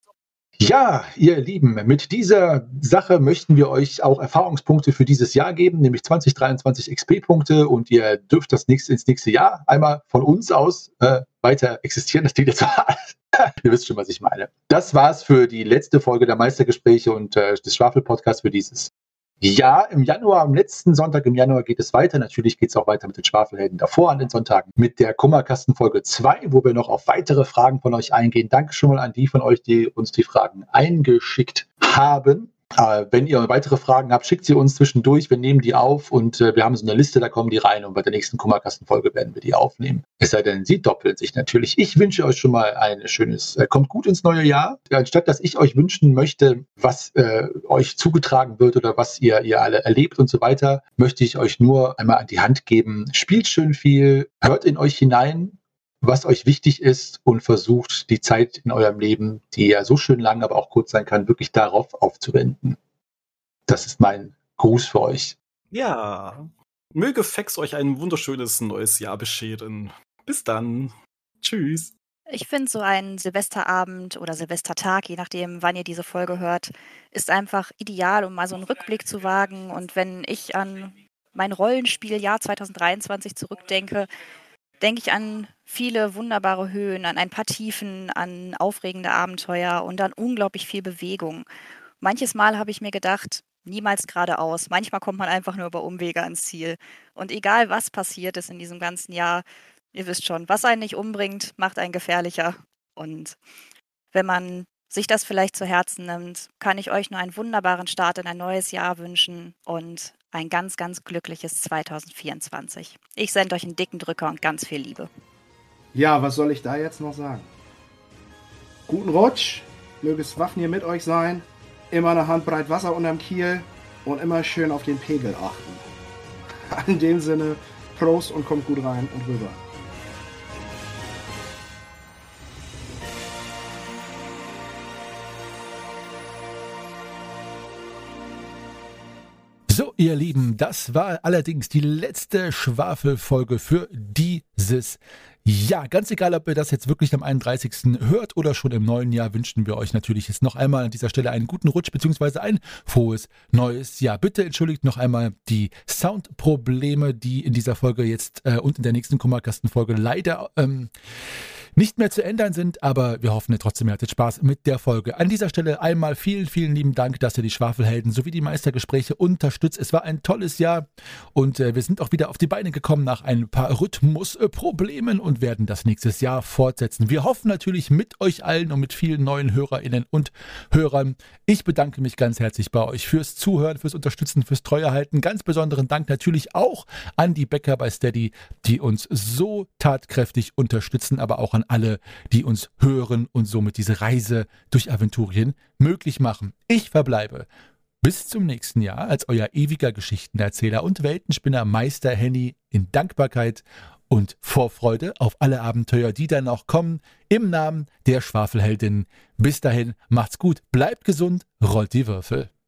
Ja, ihr Lieben, mit dieser Sache möchten wir euch auch Erfahrungspunkte für dieses Jahr geben, nämlich 2023 XP-Punkte und ihr dürft das nächste ins nächste Jahr einmal von uns aus äh, weiter existieren. Das klingt jetzt Ihr wisst schon, was ich meine. Das war's für die letzte Folge der Meistergespräche und äh, des Schwafel-Podcasts für dieses ja, im Januar, am letzten Sonntag im Januar geht es weiter. Natürlich geht es auch weiter mit den Schwafelhelden davor an den Sonntagen mit der Kummerkasten Folge 2, wo wir noch auf weitere Fragen von euch eingehen. Danke schon mal an die von euch, die uns die Fragen eingeschickt haben. Äh, wenn ihr weitere Fragen habt, schickt sie uns zwischendurch. Wir nehmen die auf und äh, wir haben so eine Liste, da kommen die rein und bei der nächsten Kummerkastenfolge werden wir die aufnehmen. Es sei denn, sie doppeln sich natürlich. Ich wünsche euch schon mal ein schönes, äh, kommt gut ins neue Jahr. Anstatt dass ich euch wünschen möchte, was äh, euch zugetragen wird oder was ihr, ihr alle erlebt und so weiter, möchte ich euch nur einmal an die Hand geben. Spielt schön viel, hört in euch hinein, was euch wichtig ist und versucht, die Zeit in eurem Leben, die ja so schön lang, aber auch kurz sein kann, wirklich darauf aufzuwenden. Das ist mein Gruß für euch. Ja, möge Fex euch ein wunderschönes neues Jahr bescheren. Bis dann. Tschüss. Ich finde, so ein Silvesterabend oder Silvestertag, je nachdem, wann ihr diese Folge hört, ist einfach ideal, um mal so einen Rückblick zu wagen. Und wenn ich an mein Rollenspieljahr 2023 zurückdenke, denke ich an viele wunderbare Höhen, an ein paar Tiefen, an aufregende Abenteuer und an unglaublich viel Bewegung. Manches Mal habe ich mir gedacht, niemals geradeaus. Manchmal kommt man einfach nur über Umwege ans Ziel. Und egal was passiert ist in diesem ganzen Jahr, ihr wisst schon, was einen nicht umbringt, macht einen gefährlicher. Und wenn man sich das vielleicht zu Herzen nimmt, kann ich euch nur einen wunderbaren Start in ein neues Jahr wünschen und ein ganz, ganz glückliches 2024. Ich sende euch einen dicken Drücker und ganz viel Liebe. Ja, was soll ich da jetzt noch sagen? Guten Rutsch, möge es Waffen hier mit euch sein, immer eine Handbreit Wasser unterm Kiel und immer schön auf den Pegel achten. In dem Sinne, Prost und kommt gut rein und rüber. Ihr Lieben, das war allerdings die letzte Schwafelfolge für dieses Ja, ganz egal, ob ihr das jetzt wirklich am 31. hört oder schon im neuen Jahr, wünschen wir euch natürlich jetzt noch einmal an dieser Stelle einen guten Rutsch bzw. ein frohes neues Jahr. Bitte entschuldigt noch einmal die Soundprobleme, die in dieser Folge jetzt äh, und in der nächsten Kummerkastenfolge leider ähm, nicht mehr zu ändern sind, aber wir hoffen trotzdem, ihr hattet Spaß mit der Folge. An dieser Stelle einmal vielen, vielen lieben Dank, dass ihr die Schwafelhelden sowie die Meistergespräche unterstützt. Es war ein tolles Jahr und äh, wir sind auch wieder auf die Beine gekommen nach ein paar Rhythmusproblemen und werden das nächstes Jahr fortsetzen. Wir hoffen natürlich mit euch allen und mit vielen neuen Hörerinnen und Hörern. Ich bedanke mich ganz herzlich bei euch fürs Zuhören, fürs Unterstützen, fürs Treuehalten. Ganz besonderen Dank natürlich auch an die Bäcker bei Steady, die uns so tatkräftig unterstützen, aber auch an alle, die uns hören und somit diese Reise durch Aventurien möglich machen. Ich verbleibe bis zum nächsten Jahr als euer ewiger Geschichtenerzähler und Weltenspinner Meister Henny in Dankbarkeit und Vorfreude auf alle Abenteuer, die dann noch kommen, im Namen der Schwafelheldin. Bis dahin, macht's gut, bleibt gesund, rollt die Würfel.